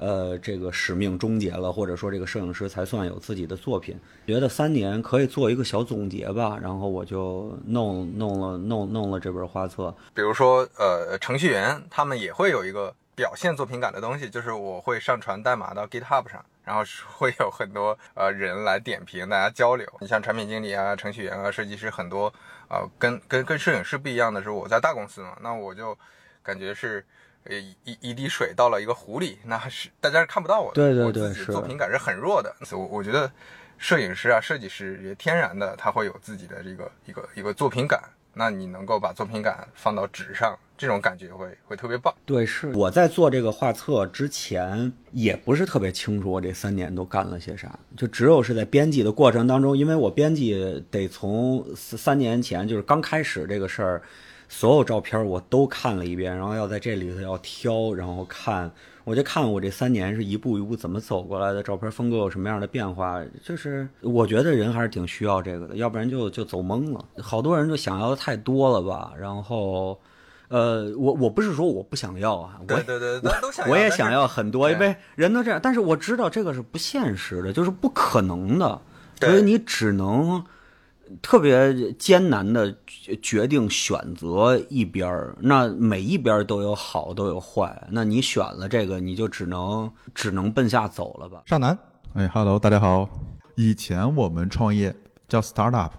呃，这个使命终结了，或者说这个摄影师才算有自己的作品。觉得三年可以做一个小总结吧，然后我就弄弄了弄弄了这本画册。比如说，呃，程序员他们也会有一个表现作品感的东西，就是我会上传代码到 GitHub 上，然后 会有很多呃人来点评，大家交流。你像产品经理啊、程序员啊、设计师，很多、呃，跟跟跟摄影师不一样的是，我在大公司嘛，那我就感觉是。呃一一滴水到了一个壶里，那是大家是看不到我的。对对对是作品感是很弱的。所以我我觉得摄影师啊、设计师也天然的他会有自己的这个一个一个作品感。那你能够把作品感放到纸上，这种感觉会会特别棒。对，是我在做这个画册之前，也不是特别清楚我这三年都干了些啥，就只有是在编辑的过程当中，因为我编辑得从三三年前就是刚开始这个事儿，所有照片我都看了一遍，然后要在这里头要挑，然后看，我就看我这三年是一步一步怎么走过来的，照片风格有什么样的变化，就是我觉得人还是挺需要这个的，要不然就就走懵了。好多人就想要的太多了吧，然后。呃，我我不是说我不想要啊，我对对对，都都想要我也想要很多，因为人都这样，但是我知道这个是不现实的，就是不可能的，所以你只能特别艰难的决定选择一边儿。那每一边儿都有好，都有坏，那你选了这个，你就只能只能奔下走了吧。上南，哎，Hello，大家好。以前我们创业叫 startup，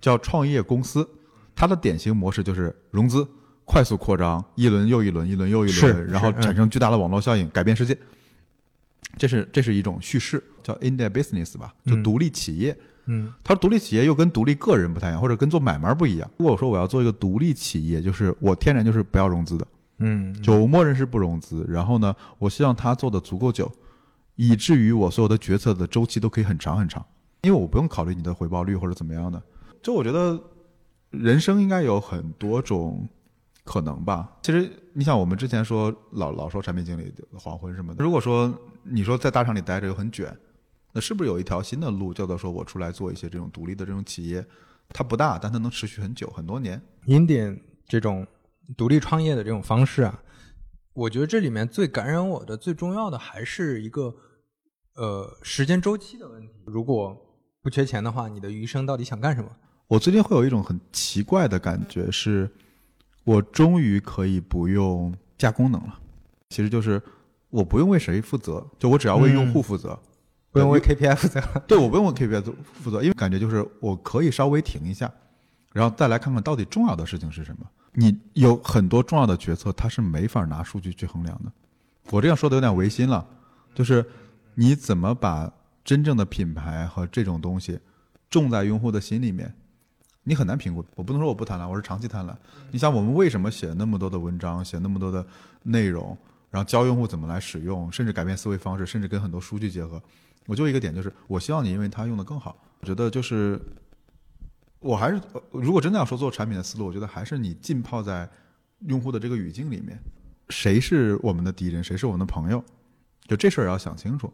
叫创业公司，它的典型模式就是融资、快速扩张，一轮又一轮，一轮又一轮，然后产生巨大的网络效应，改变世界。这是这是一种叙事，叫 in their business 吧，就嗯独立企业。嗯，它独立企业又跟独立个人不太一样，或者跟做买卖不一样。如果我说我要做一个独立企业，就是我天然就是不要融资的，嗯，就我默认是不融资。然后呢，我希望他做的足够久，以至于我所有的决策的周期都可以很长很长，因为我不用考虑你的回报率或者怎么样的。就我觉得人生应该有很多种可能吧。其实你想，我们之前说老老说产品经理黄昏什么的，如果说你说在大厂里待着又很卷，那是不是有一条新的路，叫做说我出来做一些这种独立的这种企业？它不大，但它能持续很久很多年。银点这种独立创业的这种方式啊，我觉得这里面最感染我的、最重要的还是一个呃时间周期的问题。如果不缺钱的话，你的余生到底想干什么？我最近会有一种很奇怪的感觉，是我终于可以不用加功能了。其实就是我不用为谁负责，就我只要为用户负责，不用为 KPI 负责。对我不用为 KPI 负责，因为感觉就是我可以稍微停一下，然后再来看看到底重要的事情是什么。你有很多重要的决策，它是没法拿数据去衡量的。我这样说的有点违心了，就是你怎么把真正的品牌和这种东西种在用户的心里面，你很难评估。我不能说我不贪婪，我是长期贪婪。你想，我们为什么写那么多的文章，写那么多的内容，然后教用户怎么来使用，甚至改变思维方式，甚至跟很多数据结合？我就一个点，就是我希望你因为它用的更好。我觉得就是，我还是如果真的要说做产品的思路，我觉得还是你浸泡在用户的这个语境里面，谁是我们的敌人，谁是我们的朋友，就这事儿要想清楚。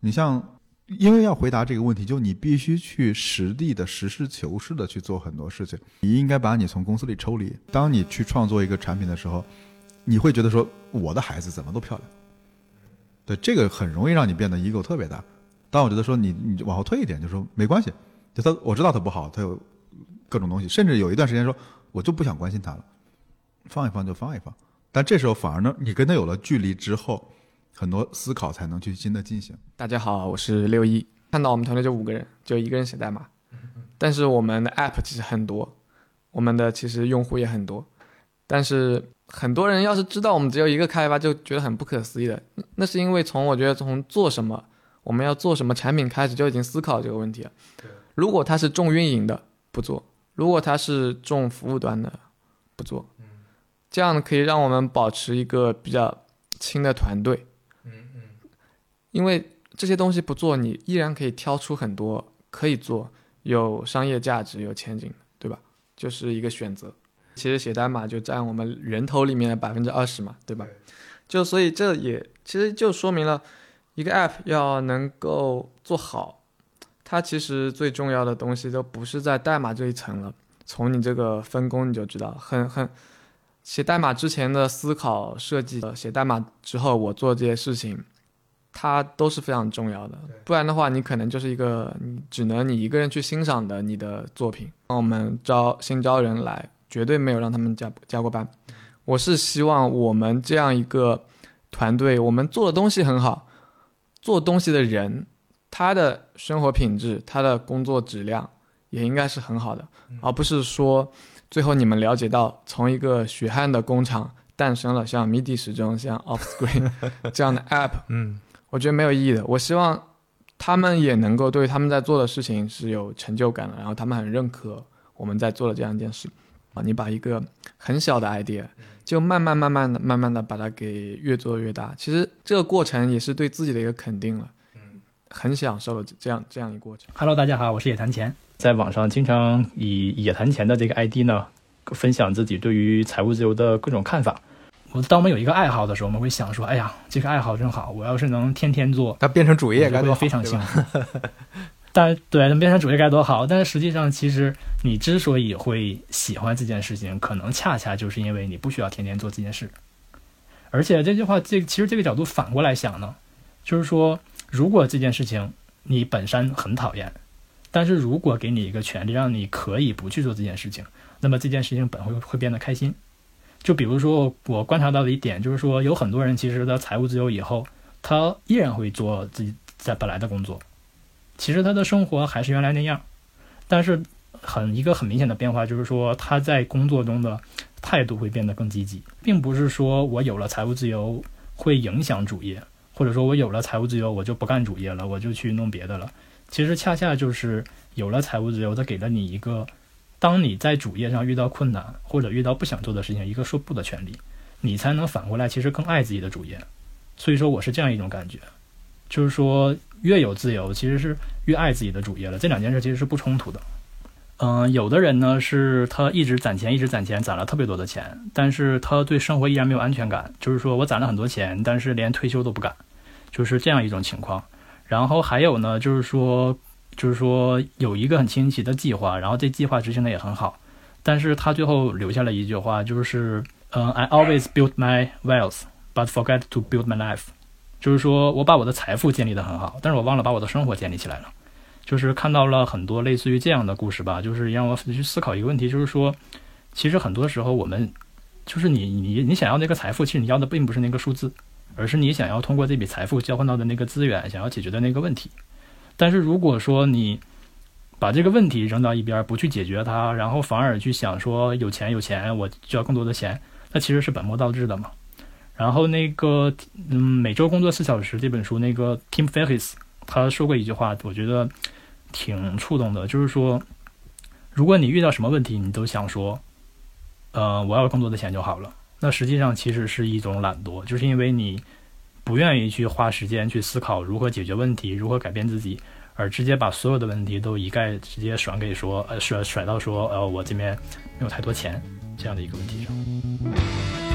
你像，因为要回答这个问题，就你必须去实地的、实事求是的去做很多事情。你应该把你从公司里抽离。当你去创作一个产品的时候，你会觉得说，我的孩子怎么都漂亮。对，这个很容易让你变得 ego 特别大。但我觉得说你你往后退一点，就说没关系，就他我知道他不好，他有各种东西，甚至有一段时间说我就不想关心他了，放一放就放一放。但这时候反而呢，你跟他有了距离之后，很多思考才能去新的进行。大家好，我是六一。看到我们团队就五个人，就一个人写代码，但是我们的 app 其实很多，我们的其实用户也很多，但是很多人要是知道我们只有一个开发，就觉得很不可思议的。那是因为从我觉得从做什么，我们要做什么产品开始就已经思考这个问题了。如果它是重运营的，不做；如果它是重服务端的，不做。这样可以让我们保持一个比较轻的团队。因为这些东西不做，你依然可以挑出很多可以做、有商业价值、有前景的，对吧？就是一个选择。其实写代码就占我们人头里面的百分之二十嘛，对吧？就所以这也其实就说明了，一个 app 要能够做好，它其实最重要的东西都不是在代码这一层了。从你这个分工你就知道，很很写代码之前的思考设计，呃写代码之后我做这些事情，它都是非常重要的。不然的话，你可能就是一个你只能你一个人去欣赏的你的作品。那我们招新招人来，绝对没有让他们加加过班。我是希望我们这样一个团队，我们做的东西很好，做东西的人，他的生活品质、他的工作质量也应该是很好的，而不是说最后你们了解到从一个血汗的工厂诞生了像 MIDI 时钟、像 Offscreen 这样的 App，嗯，我觉得没有意义的。我希望他们也能够对他们在做的事情是有成就感的，然后他们很认可我们在做的这样一件事。啊，你把一个很小的 idea，就慢慢慢慢的、慢慢的把它给越做越大。其实这个过程也是对自己的一个肯定了，嗯，很享受了这样这样一个过程。Hello，大家好，我是野谈钱，在网上经常以野谈钱的这个 ID 呢，分享自己对于财务自由的各种看法。我当我们有一个爱好的时候，我们会想说，哎呀，这个爱好真好，我要是能天天做，它变成主业该多非常幸福。但对，能变成主业该多好！但是实际上，其实你之所以会喜欢这件事情，可能恰恰就是因为你不需要天天做这件事。而且这句话，这其实这个角度反过来想呢，就是说，如果这件事情你本身很讨厌，但是如果给你一个权利，让你可以不去做这件事情，那么这件事情本会会变得开心。就比如说，我观察到的一点就是说，有很多人其实他财务自由以后，他依然会做自己在本来的工作，其实他的生活还是原来那样，但是很一个很明显的变化就是说，他在工作中的态度会变得更积极，并不是说我有了财务自由会影响主业，或者说我有了财务自由我就不干主业了，我就去弄别的了。其实恰恰就是有了财务自由，它给了你一个，当你在主业上遇到困难或者遇到不想做的事情，一个说不的权利，你才能反过来其实更爱自己的主业。所以说我是这样一种感觉，就是说越有自由，其实是越爱自己的主业了。这两件事其实是不冲突的。嗯、有的人呢是他一直攒钱，一直攒钱，攒了特别多的钱，但是他对生活依然没有安全感，就是说我攒了很多钱，但是连退休都不敢，就是这样一种情况。然后还有呢，就是说，就是说有一个很清晰的计划，然后这计划执行的也很好，但是他最后留下了一句话，就是，嗯、i always build my wealth, but forget to build my life。就是说我把我的财富建立的很好，但是我忘了把我的生活建立起来了。就是看到了很多类似于这样的故事吧，就是让我去思考一个问题，就是说，其实很多时候我们，就是你你你想要那个财富，其实你要的并不是那个数字，而是你想要通过这笔财富交换到的那个资源，想要解决的那个问题。但是如果说你把这个问题扔到一边，不去解决它，然后反而去想说有钱有钱，我就要更多的钱，那其实是本末倒置的嘛。然后那个嗯，每周工作四小时这本书，那个 Tim Ferriss 他说过一句话，我觉得挺触动的，就是说，如果你遇到什么问题，你都想说，呃，我要更多的钱就好了。那实际上其实是一种懒惰，就是因为你不愿意去花时间去思考如何解决问题，如何改变自己，而直接把所有的问题都一概直接甩给说，呃，甩甩到说，呃，我这边没有太多钱这样的一个问题上。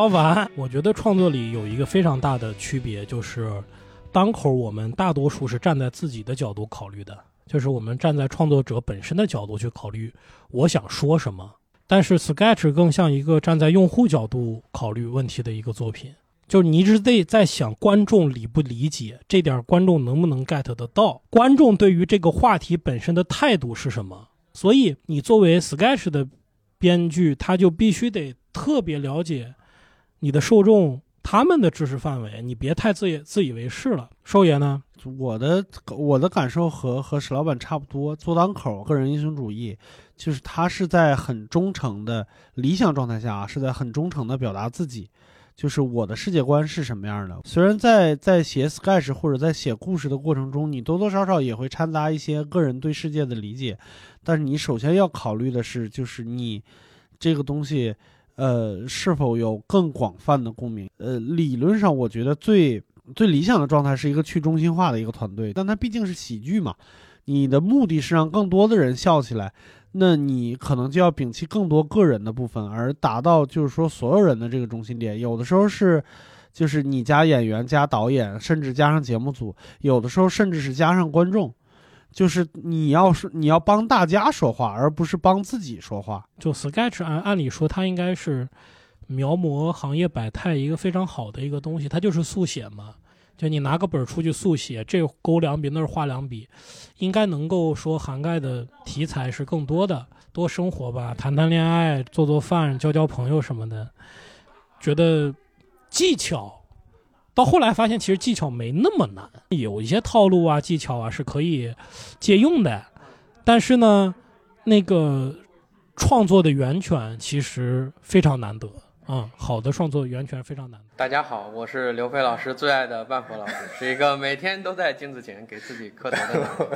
老板。我觉得创作里有一个非常大的区别，就是当口我们大多数是站在自己的角度考虑的，就是我们站在创作者本身的角度去考虑我想说什么。但是 Sketch 更像一个站在用户角度考虑问题的一个作品，就是你一直得在想观众理不理解这点，观众能不能 get 得到，观众对于这个话题本身的态度是什么。所以你作为 Sketch 的编剧，他就必须得特别了解你的受众他们的知识范围，你别太自以自以为是了。寿爷呢？我的我的感受和和史老板差不多，做当口个人英雄主义，就是他是在很忠诚的理想状态下啊，是在很忠诚的表达自己，就是我的世界观是什么样的。虽然在在写 sketch 或者在写故事的过程中，你多多少少也会掺杂一些个人对世界的理解，但是你首先要考虑的是，就是你这个东西。呃，是否有更广泛的共鸣？呃，理论上我觉得最最理想的状态是一个去中心化的一个团队，但它毕竟是喜剧嘛，你的目的是让更多的人笑起来，那你可能就要摒弃更多个人的部分，而达到就是说所有人的这个中心点。有的时候是，就是你加演员加导演，甚至加上节目组，有的时候甚至是加上观众。就是你要是你要帮大家说话，而不是帮自己说话。就 Sketch 按按理说它应该是描摹行业百态一个非常好的一个东西，它就是速写嘛。就你拿个本儿出去速写，这勾两笔那儿画两笔，应该能够说涵盖的题材是更多的，多生活吧，谈谈恋爱，做做饭，交交朋友什么的。觉得技巧，到后来发现其实技巧没那么难，有一些套路啊、技巧啊是可以借用的，但是呢，那个创作的源泉其实非常难得啊、好的创作源泉非常难得。大家好，我是刘飞老师最爱的万佛老师，是一个每天都在镜子前给自己磕头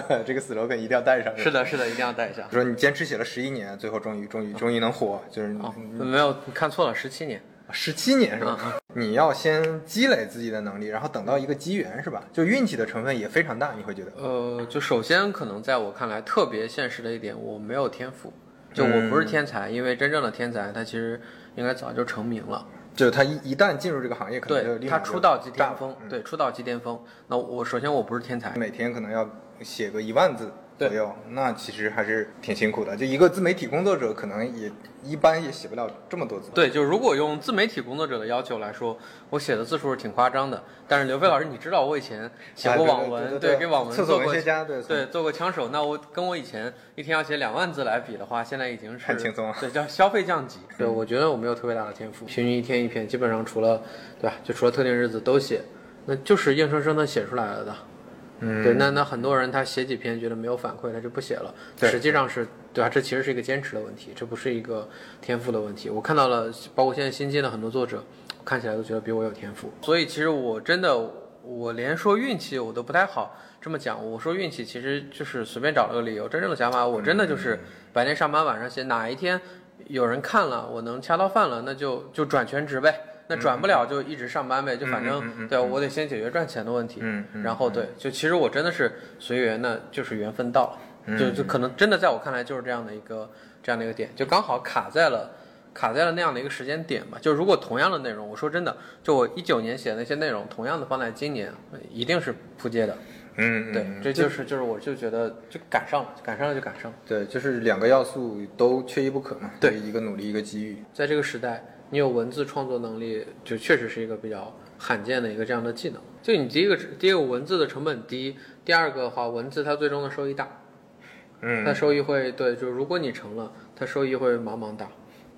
的。这个 slogan 一定要带上。是的，是的，一定要带上。说你坚持写了十一年，最后终于终于终于能火，就是你、没有你看错了，十七年。十七年是吧？你要先积累自己的能力，然后等到一个机缘是吧？就运气的成分也非常大，你会觉得？呃，就首先可能在我看来特别现实的一点，我没有天赋，就我不是天才，因为真正的天才他其实应该早就成名了。就是他一一旦进入这个行业，可能他出道即巅炸峰，对，出道即巅峰。那我首先我不是天才，每天可能要写个一万字左右，那其实还是挺辛苦的。就一个自媒体工作者，可能也一般也写不了这么多字。对，就如果用自媒体工作者的要求来说，我写的字数是挺夸张的。但是刘飞老师，你知道我以前写过网文，对对对给网文做过文学家对对做过枪手。那我跟我以前一天要写两万字来比的话，现在已经是很轻松啊对，叫消费降级。对，我觉得我没有特别大的天赋，平均一天一篇，基本上除了对吧，就除了特定日子都写，那就是硬生生的写出来了的。嗯对，那那很多人他写几篇觉得没有反馈，他就不写了。实际上是对吧？这其实是一个坚持的问题，这不是一个天赋的问题。我看到了，包括现在新进的很多作者，看起来都觉得比我有天赋。所以其实我真的，我连说运气我都不太好这么讲。我说运气其实就是随便找了个理由，真正的想法我真的就是白天上班，晚上写，哪一天有人看了，我能掐到饭了，那就就转全职呗。那转不了就一直上班呗，就反正、对我得先解决赚钱的问题，然后对，就其实我真的是随缘，那就是缘分到了，嗯就就可能真的在我看来就是这样的一个这样的一个点，就刚好卡在了卡在了那样的一个时间点吧。就如果同样的内容，我说真的，就我一九年写的那些内容，同样的放在今年，呃一定是扑街的。嗯，对嗯，这就是就是我就觉得就赶上了，赶上了就赶上了。对，就是两个要素都缺一不可嘛。对一个努力，一个机遇。在这个时代，你有文字创作能力，就确实是一个比较罕见的一个这样的技能。就你第一个，第一个文字的成本低，第二个的话，文字它最终的收益大，嗯它收益会对，就如果你成了，它收益会茫茫大。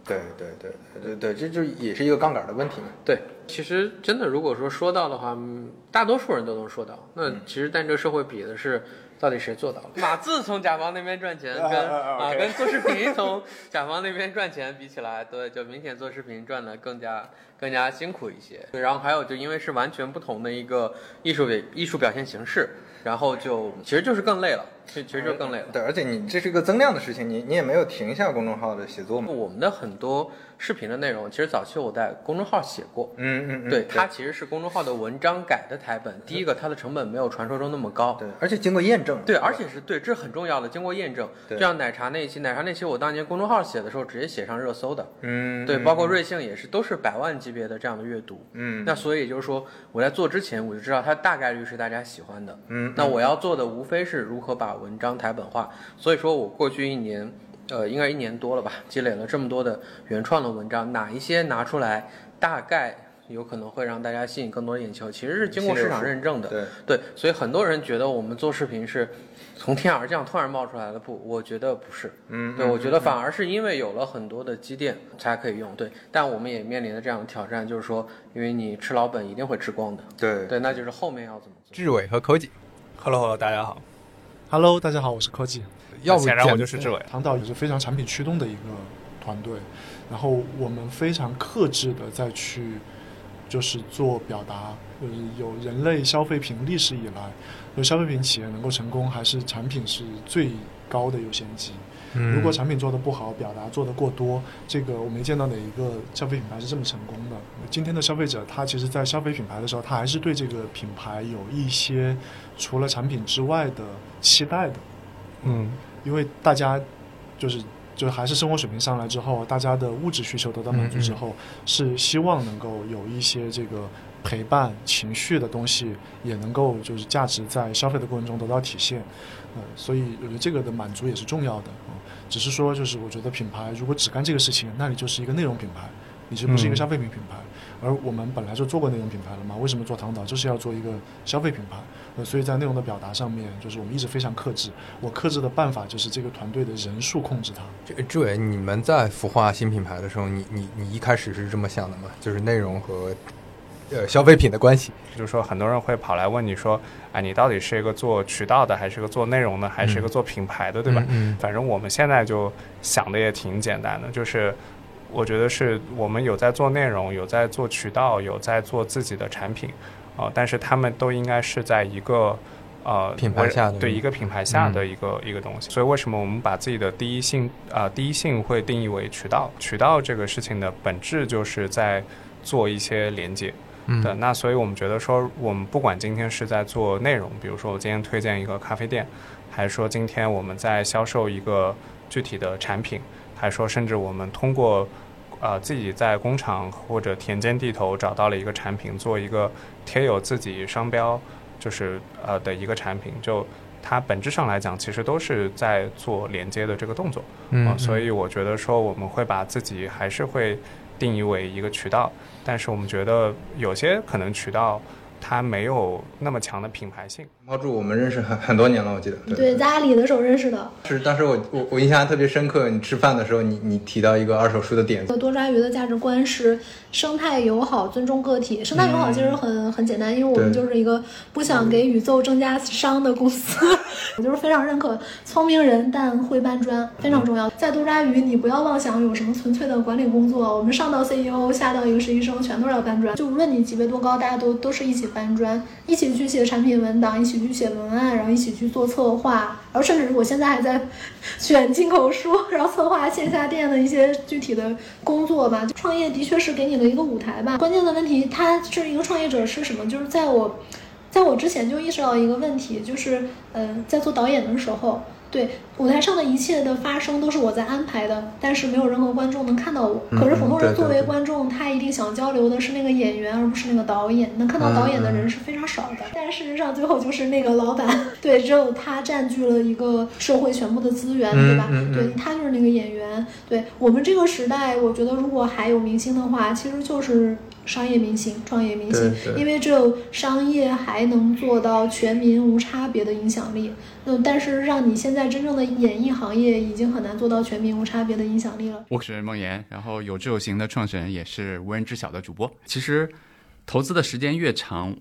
对对对对对对，这就也是一个杠杆的问题嘛。对，其实真的，如果说说到的话，嗯大多数人都能说到。那其实，但这个社会比的是到底谁做到了。码字从甲方那边赚钱，跟啊跟做视频从甲方那边赚钱比起来，对，就明显做视频赚的更加更加辛苦一些。对，然后还有就因为是完全不同的一个艺术表艺术表现形式，然后就其实就是更累了，其实其实就更累了。对，而且你这是一个增量的事情，你你也没有停下公众号的写作嘛。我们的很多视频的内容，其实早期我在公众号写过。嗯嗯嗯，对，它其实是公众号的文章改的台本。第一个，它的成本没有传说中那么高，对，而且经过验证。对，而且是对，这是很重要的，经过验证。对就像奶茶那一期，奶茶那期我当年公众号写的时候，直接写上热搜的。嗯，对，嗯包括瑞幸也是，都是百万级别的这样的阅读。嗯那所以也就是说，我在做之前我就知道它大概率是大家喜欢的。嗯那我要做的无非是如何把文章台本化。所以说我过去一年，呃，应该一年多了吧，积累了这么多的原创的文章，哪一些拿出来，大概。有可能会让大家吸引更多的眼球，其实是经过市场认证的。对对，所以很多人觉得我们做视频是从天而降突然冒出来的，不，我觉得不是。嗯，对，嗯我觉得嗯反而是因为有了很多的积淀才可以用。对，但我们也面临着这样的挑战，就是说，因为你吃老本一定会吃光的。对对，那就是后面要怎么做。志伟和科技 Hello Hello，大家好。Hello，大家好，我是科技。要不显然我就是志伟唐导也是非常产品驱动的一个团队，然后我们非常克制的再去就是做表达，就是有人类消费品历史以来，有消费品企业能够成功，还是产品是最高的优先级。嗯如果产品做得不好，表达做得过多，这个我没见到哪一个消费品牌是这么成功的。今天的消费者，他其实在消费品牌的时候，他还是对这个品牌有一些除了产品之外的期待的。嗯，因为大家就是就还是生活水平上来之后，大家的物质需求得到满足之后，是希望能够有一些这个陪伴情绪的东西，也能够就是价值在消费的过程中得到体现。呃，所以我觉得这个的满足也是重要的。嗯，只是说就是我觉得品牌如果只干这个事情，那你就是一个内容品牌，你是不是一个消费品品牌。而我们本来就做过内容品牌了嘛，为什么做唐岛就是要做一个消费品牌？呃，所以在内容的表达上面，就是我们一直非常克制。我克制的办法就是这个团队的人数控制它。这个志伟，你们在孵化新品牌的时候，你你你一开始是这么想的吗？就是内容和呃消费品的关系。就是说，很多人会跑来问你说，哎，你到底是一个做渠道的，还是个做内容的，还是一个做品牌的，对吧？嗯。反正我们现在就想的也挺简单的，就是我觉得是我们有在做内容，有在做渠道，有在做自己的产品。啊，但是他们都应该是在一个呃品牌下的对一个品牌下的一个、一个东西。所以为什么我们把自己的第一性啊第一性会定义为渠道？渠道这个事情的本质就是在做一些连接。嗯对，那所以我们觉得说，我们不管今天是在做内容，比如说我今天推荐一个咖啡店，还是说今天我们在销售一个具体的产品，还说甚至我们通过呃自己在工厂或者田间地头找到了一个产品，做一个贴有自己商标就是呃的一个产品，就它本质上来讲，其实都是在做连接的这个动作。嗯呃所以我觉得说我们会把自己还是会定义为一个渠道，但是我们觉得有些可能渠道它没有那么强的品牌性。猫柱，我们认识很很多年了，我记得。对，在阿里的时候认识的。是当时我我我印象特别深刻，你吃饭的时候，你你提到一个二手书的点子。多抓鱼的价值观是生态友好、尊重个体。生态友好其实很、很简单，因为我们就是一个不想给宇宙增加伤的公司。我 就是非常认可聪明人但会搬砖，非常重要。在多抓鱼，你不要妄想有什么纯粹的管理工作，我们上到 CEO，下到一个实习生，全都是要搬砖。就无论你级别多高，大家都都是一起搬砖，一起去写产品文档，一起去写文案，然后一起去做策划，然后甚至我现在还在选进口书，然后策划线下店的一些具体的工作吧。创业的确是给你了一个舞台吧。关键的问题，他是一个创业者是什么？就是在我，在我之前就意识到一个问题，就是呃，在做导演的时候。对舞台上的一切的发生都是我在安排的，但是没有任何观众能看到我。嗯可是普通人作为观众，他一定想交流的是那个演员，而不是那个导演。能看到导演的人是非常少的，但事实上最后就是那个老板，对，只有他占据了一个社会全部的资源，对吧？对他就是那个演员。对我们这个时代，我觉得如果还有明星的话，其实就是。商业明星、创业明星，因为只有商业还能做到全民无差别的影响力。那，但是让你现在真正的演艺行业已经很难做到全民无差别的影响力了。我是梦岩，然后有志有行的创始人，也是无人知晓的主播。其实，投资的时间越长，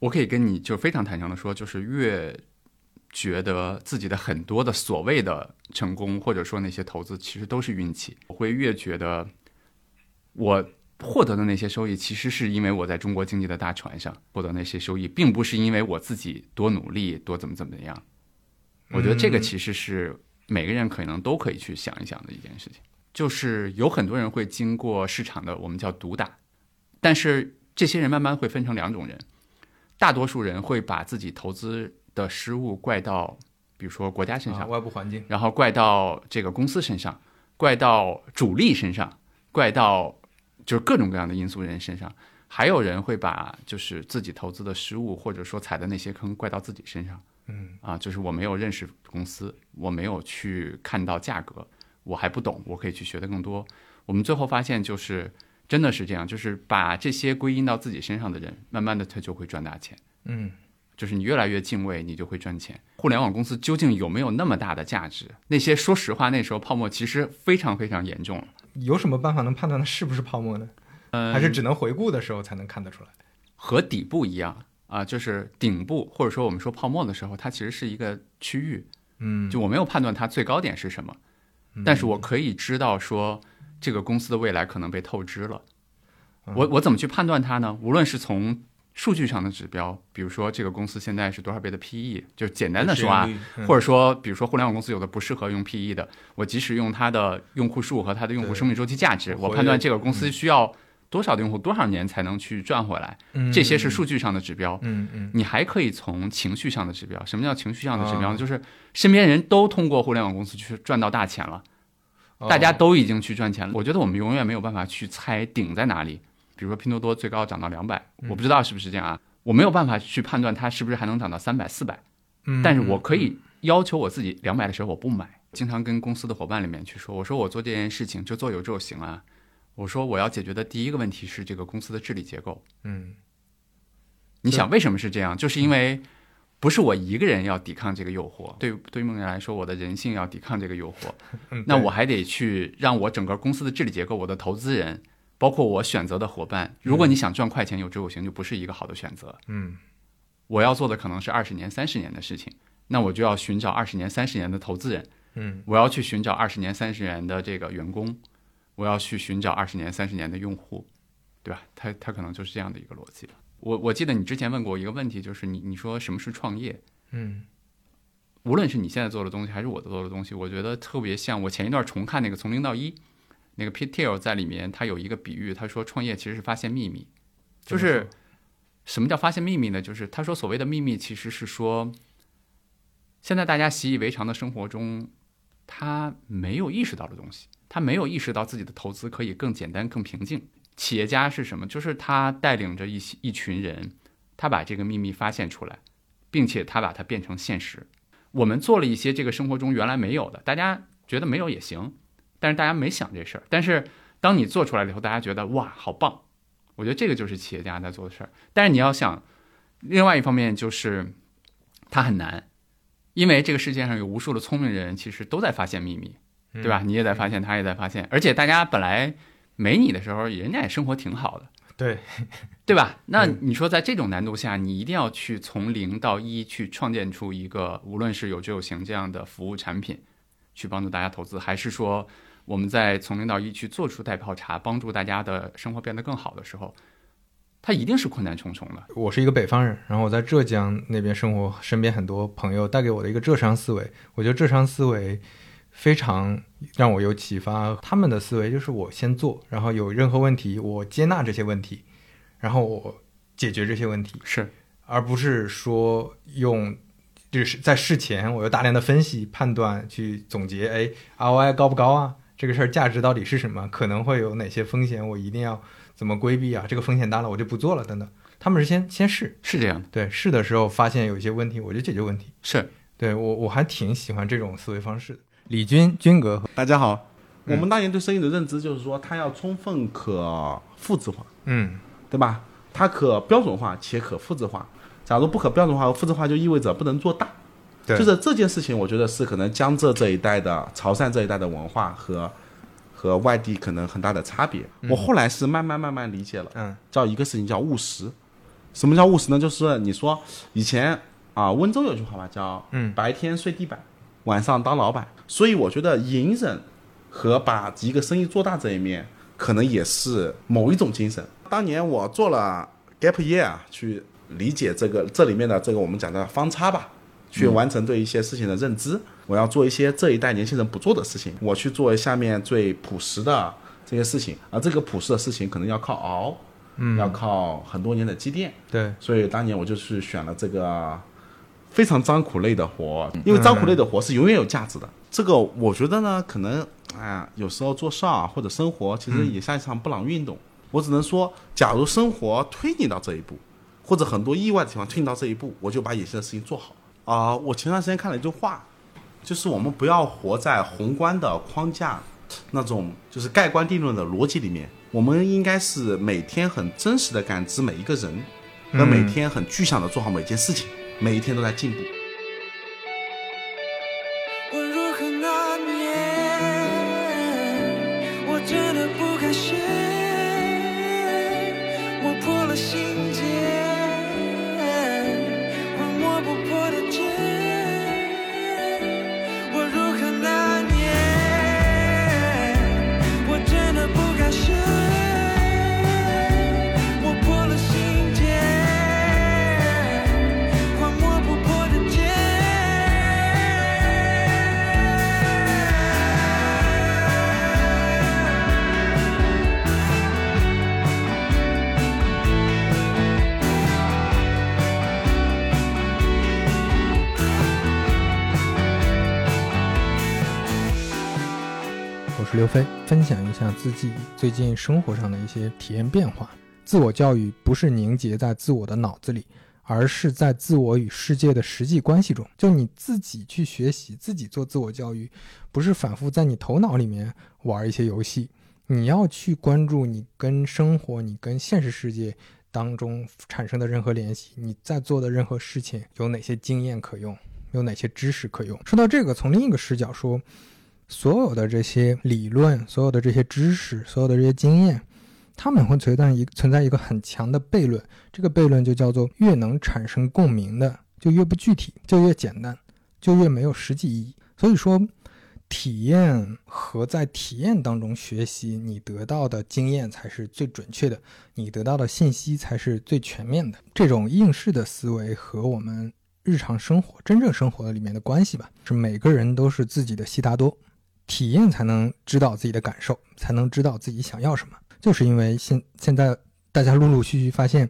我可以跟你就非常坦诚的说，就是越觉得自己的很多的所谓的成功，或者说那些投资，其实都是运气。我会越觉得我。获得的那些收益，其实是因为我在中国经济的大船上获得那些收益，并不是因为我自己多努力、多怎么怎么样。我觉得这个其实是每个人可能都可以去想一想的一件事情。就是有很多人会经过市场的我们叫毒打，但是这些人慢慢会分成两种人，大多数人会把自己投资的失误怪到，比如说国家身上、啊外部环境然后怪到这个公司身上，怪到主力身上，怪到就是各种各样的因素人身上，还有人会把就是自己投资的失误或者说踩的那些坑怪到自己身上。嗯啊，就是我没有认识公司，我没有去看到价格，我还不懂，我可以去学的更多。我们最后发现，就是真的是这样，就是把这些归因到自己身上的人，慢慢的他就会赚大钱。嗯，就是你越来越敬畏，你就会赚钱。互联网公司究竟有没有那么大的价值？那些说实话，那时候泡沫其实非常非常严重了。有什么办法能判断它是不是泡沫呢？嗯还是只能回顾的时候才能看得出来？和底部一样啊，就是顶部或者说我们说泡沫的时候，它其实是一个区域。嗯就我没有判断它最高点是什么，但是我可以知道说这个公司的未来可能被透支了。我我怎么去判断它呢？无论是从数据上的指标，比如说这个公司现在是多少倍的 PE，就简单的说啊或者说比如说互联网公司有的不适合用 PE 的，我即使用它的用户数和它的用户生命周期价值，我判断这个公司需要多少的用户多少年才能去赚回来，嗯这些是数据上的指标。嗯嗯你还可以从情绪上的指标，什么叫情绪上的指标呢？啊就是身边人都通过互联网公司去赚到大钱了大家都已经去赚钱了。我觉得我们永远没有办法去猜顶在哪里。比如说拼多多最高涨到两百，我不知道是不是这样啊，我没有办法去判断它是不是还能涨到三百、四百。嗯但是我可以要求我自己两百的时候我不买。经常跟公司的伙伴里面去说，我说我做这件事情就做有就行啊。我说我要解决的第一个问题是这个公司的治理结构。嗯，你想为什么是这样？就是因为不是我一个人要抵抗这个诱惑，对对于梦人来说，我的人性要抵抗这个诱惑 那我还得去让我整个公司的治理结构，我的投资人，包括我选择的伙伴，如果你想赚快钱有知有行，就不是一个好的选择。嗯，我要做的可能是二十年、三十年的事情，那我就要寻找二十年、三十年的投资人。嗯我要去寻找二十年、三十年的这个员工，我要去寻找二十年、三十年的用户，对吧？他他可能就是这样的一个逻辑。我我记得你之前问过我一个问题，就是你你说什么是创业？嗯无论是你现在做的东西，还是我做的东西，我觉得特别像我前一段重看那个《从零到一》，那个 Pete Thiel 在里面，他有一个比喻，他说创业其实是发现秘密，就是什么叫发现秘密呢？就是他说所谓的秘密其实是说，现在大家习以为常的生活中，他没有意识到的东西，他没有意识到自己的投资可以更简单、更平静。企业家是什么？就是他带领着一些一群人，他把这个秘密发现出来，并且他把它变成现实。我们做了一些这个生活中原来没有的，大家觉得没有也行，但是大家没想这事儿。但是当你做出来了以后，大家觉得哇，好棒！我觉得这个就是企业家在做的事儿。但是你要想，另外一方面就是它很难，因为这个世界上有无数的聪明人，其实都在发现秘密，对吧？嗯你也在发现，他也在发现，而且大家本来没你的时候，人家也生活挺好的。对，对吧？那你说在这种难度下，你一定要去从零到一去创建出一个，无论是有知有行这样的服务产品，去帮助大家投资，还是说我们在从零到一去做出代泡茶，帮助大家的生活变得更好的时候，它一定是困难重重的。我是一个北方人，然后我在浙江那边生活，身边很多朋友带给我的一个浙商思维，我觉得浙商思维非常让我有启发。他们的思维就是我先做，然后有任何问题我接纳这些问题，然后我解决这些问题，是，而不是说用。就是在事前，我有大量的分析、判断，去总结，哎，ROI 高不高啊？这个事儿价值到底是什么？可能会有哪些风险？我一定要怎么规避啊？这个风险大了，我就不做了，等等。他们是先先试，是这样的。对，试的时候发现有一些问题，我就解决问题。是对我我还挺喜欢这种思维方式的。李军军哥，大家好，嗯我们当年对生意的认知就是说，它要充分可复制化，嗯，对吧？它可标准化且可复制化。假如不可标准化和复制化，就意味着不能做大。对就是这件事情，我觉得是可能江浙这一带的、潮汕这一带的文化和和外地可能很大的差别。嗯我后来是慢慢慢慢理解了，嗯，叫一个事情叫务实。什么叫务实呢？就是你说以前啊，温州有句话吧，叫嗯白天睡地板，晚上当老板。所以我觉得隐忍和把一个生意做大这一面，可能也是某一种精神。当年我做了 gap year 啊，去理解这个这里面的这个我们讲的方差吧，去嗯完成对一些事情的认知。我要做一些这一代年轻人不做的事情，我去做下面最朴实的这些事情，而这个朴实的事情可能要靠熬，嗯要靠很多年的积淀。对，所以当年我就去选了这个非常脏苦累的活，因为脏苦累的活是永远有价值的。这个我觉得呢，可能哎呀，有时候做事儿啊或者生活，其实也像一场布朗运动。我只能说，假如生活推你到这一步，或者很多意外的情况推你到这一步，我就把眼前的事情做好啊、我前段时间看了一句话，就是我们不要活在宏观的框架那种就是盖棺定论的逻辑里面，我们应该是每天很真实的感知每一个人，和每嗯天很具象的做好每件事情，每一天都在进步。刘飞，分享一下自己最近生活上的一些体验变化。自我教育不是凝结在自我的脑子里，而是在自我与世界的实际关系中。就你自己去学习，自己做自我教育，不是反复在你头脑里面玩一些游戏。你要去关注你跟生活、你跟现实世界当中产生的任何联系，你在做的任何事情有哪些经验可用，有哪些知识可用。说到这个，从另一个视角说，所有的这些理论、所有的这些知识、所有的这些经验，他们会存在一存在一个很强的悖论，这个悖论就叫做越能产生共鸣的就越不具体，就越简单，就越没有实际意义。所以说。体验和在体验当中学习，你得到的经验才是最准确的，你得到的信息才是最全面的。这种应试的思维和我们日常生活、真正生活里面的关系吧，是每个人都是自己的悉达多，体验才能知道自己的感受，才能知道自己想要什么。就是因为现现在大家陆陆续续发现，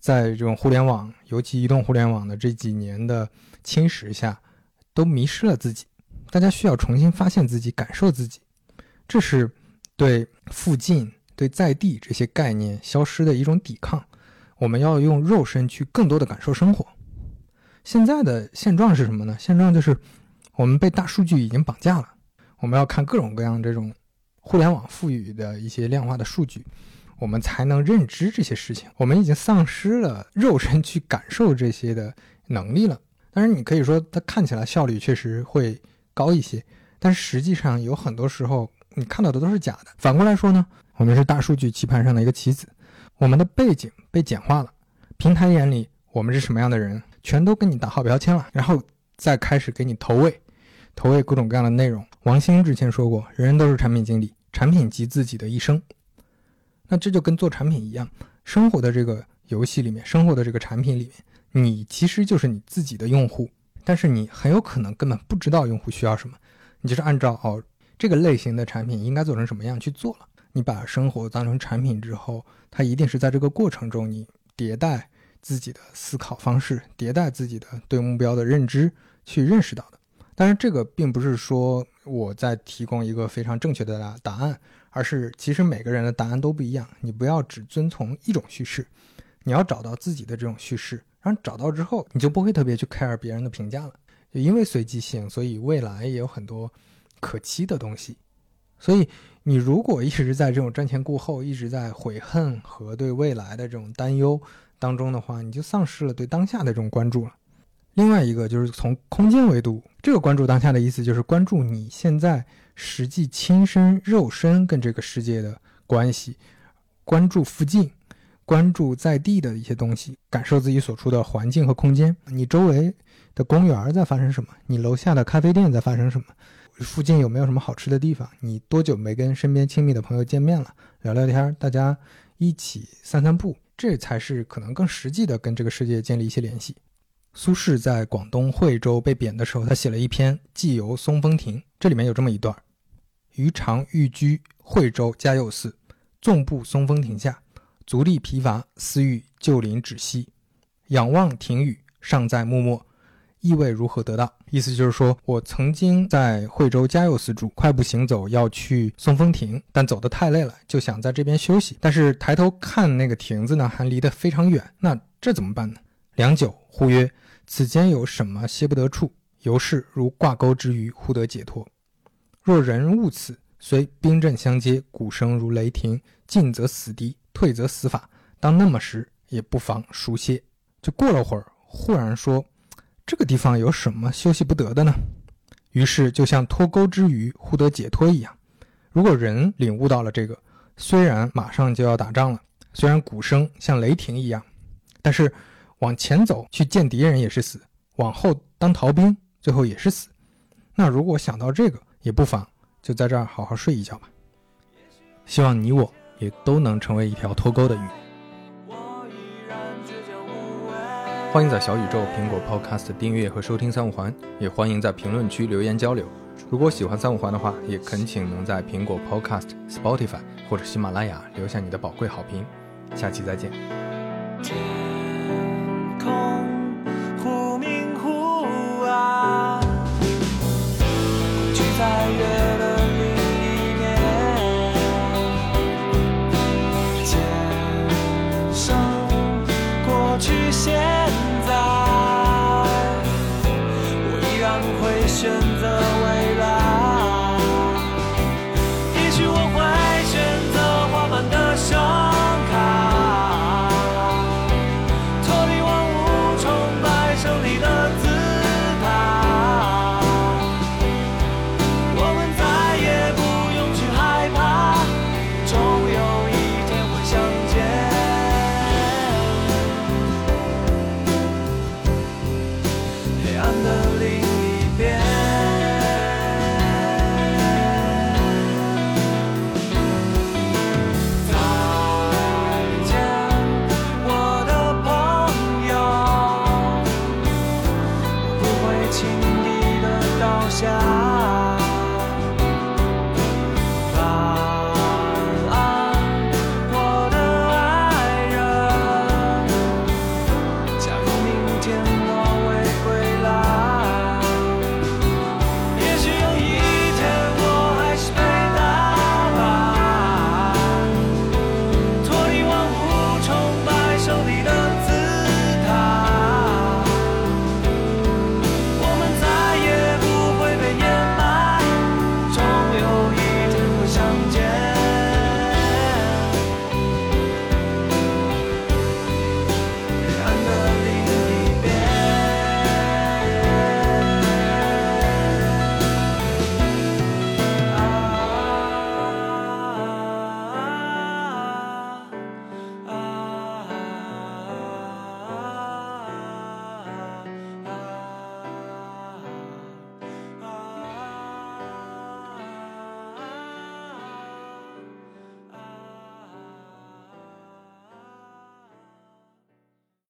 在这种互联网，尤其移动互联网的这几年的侵蚀下，都迷失了自己。大家需要重新发现自己，感受自己，这是对附近、对在地这些概念消失的一种抵抗。我们要用肉身去更多的感受生活。现在的现状是什么呢？现状就是我们被大数据已经绑架了。我们要看各种各样这种互联网赋予的一些量化的数据，我们才能认知这些事情。我们已经丧失了肉身去感受这些的能力了。当然，你可以说它看起来效率确实会。高一些，但实际上有很多时候你看到的都是假的。反过来说呢，我们是大数据棋盘上的一个棋子，我们的背景被简化了，平台眼里我们是什么样的人，全都给你打好标签了，然后再开始给你投喂，投喂各种各样的内容。王兴之前说过，人人都是产品经理，产品即自己的一生。那这就跟做产品一样，生活的这个游戏里面，生活的这个产品里面，你其实就是你自己的用户。但是你很有可能根本不知道用户需要什么，你就是按照哦这个类型的产品应该做成什么样去做了。你把生活当成产品之后，它一定是在这个过程中你迭代自己的思考方式，迭代自己的对目标的认知去认识到的。当然，这个并不是说我在提供一个非常正确的答答案，而是其实每个人的答案都不一样。你不要只遵从一种叙事，你要找到自己的这种叙事。然后找到之后，你就不会特别去 care 别人的评价了。就因为随机性，所以未来也有很多可期的东西。所以你如果一直在这种瞻前顾后，一直在悔恨和对未来的这种担忧当中的话，你就丧失了对当下的这种关注了。另外一个就是从空间维度，这个关注当下的意思就是关注你现在实际亲身肉身跟这个世界的关系，关注附近。关注在地的一些东西，感受自己所处的环境和空间。你周围的公园在发生什么？你楼下的咖啡店在发生什么？附近有没有什么好吃的地方？你多久没跟身边亲密的朋友见面了？聊聊天，大家一起散散步，这才是可能更实际的跟这个世界建立一些联系。苏轼在广东惠州被贬的时候，他写了一篇《寄游松风亭》，这里面有这么一段：余常寓居惠州嘉佑寺，纵步松风亭下。足力疲乏，思欲就临止息，仰望亭宇，尚在默默，意味如何得到？意思就是说，我曾经在惠州嘉佑寺住，快步行走要去松风亭，但走得太累了，就想在这边休息。但是抬头看那个亭子呢，还离得非常远，那这怎么办呢？良久，忽曰：“此间有什么歇不得处？犹是如挂钩之鱼，忽得解脱。若人误此，虽兵阵相接，鼓声如雷霆，进则死敌。”退则死法，当那么时，也不妨熟歇。就过了会儿，忽然说：“这个地方有什么休息不得的呢？”于是就像脱钩之鱼忽得解脱一样。如果人领悟到了这个，虽然马上就要打仗了，虽然鼓声像雷霆一样，但是往前走去见敌人也是死，往后当逃兵最后也是死。那如果想到这个，也不妨就在这儿好好睡一觉吧。希望你我。也都能成为一条脱钩的鱼。欢迎在小宇宙、苹果 Podcast 订阅和收听三五环，也欢迎在评论区留言交流。如果喜欢三五环的话，也恳请能在苹果 Podcast、Spotify 或者喜马拉雅留下你的宝贵好评。下期再见。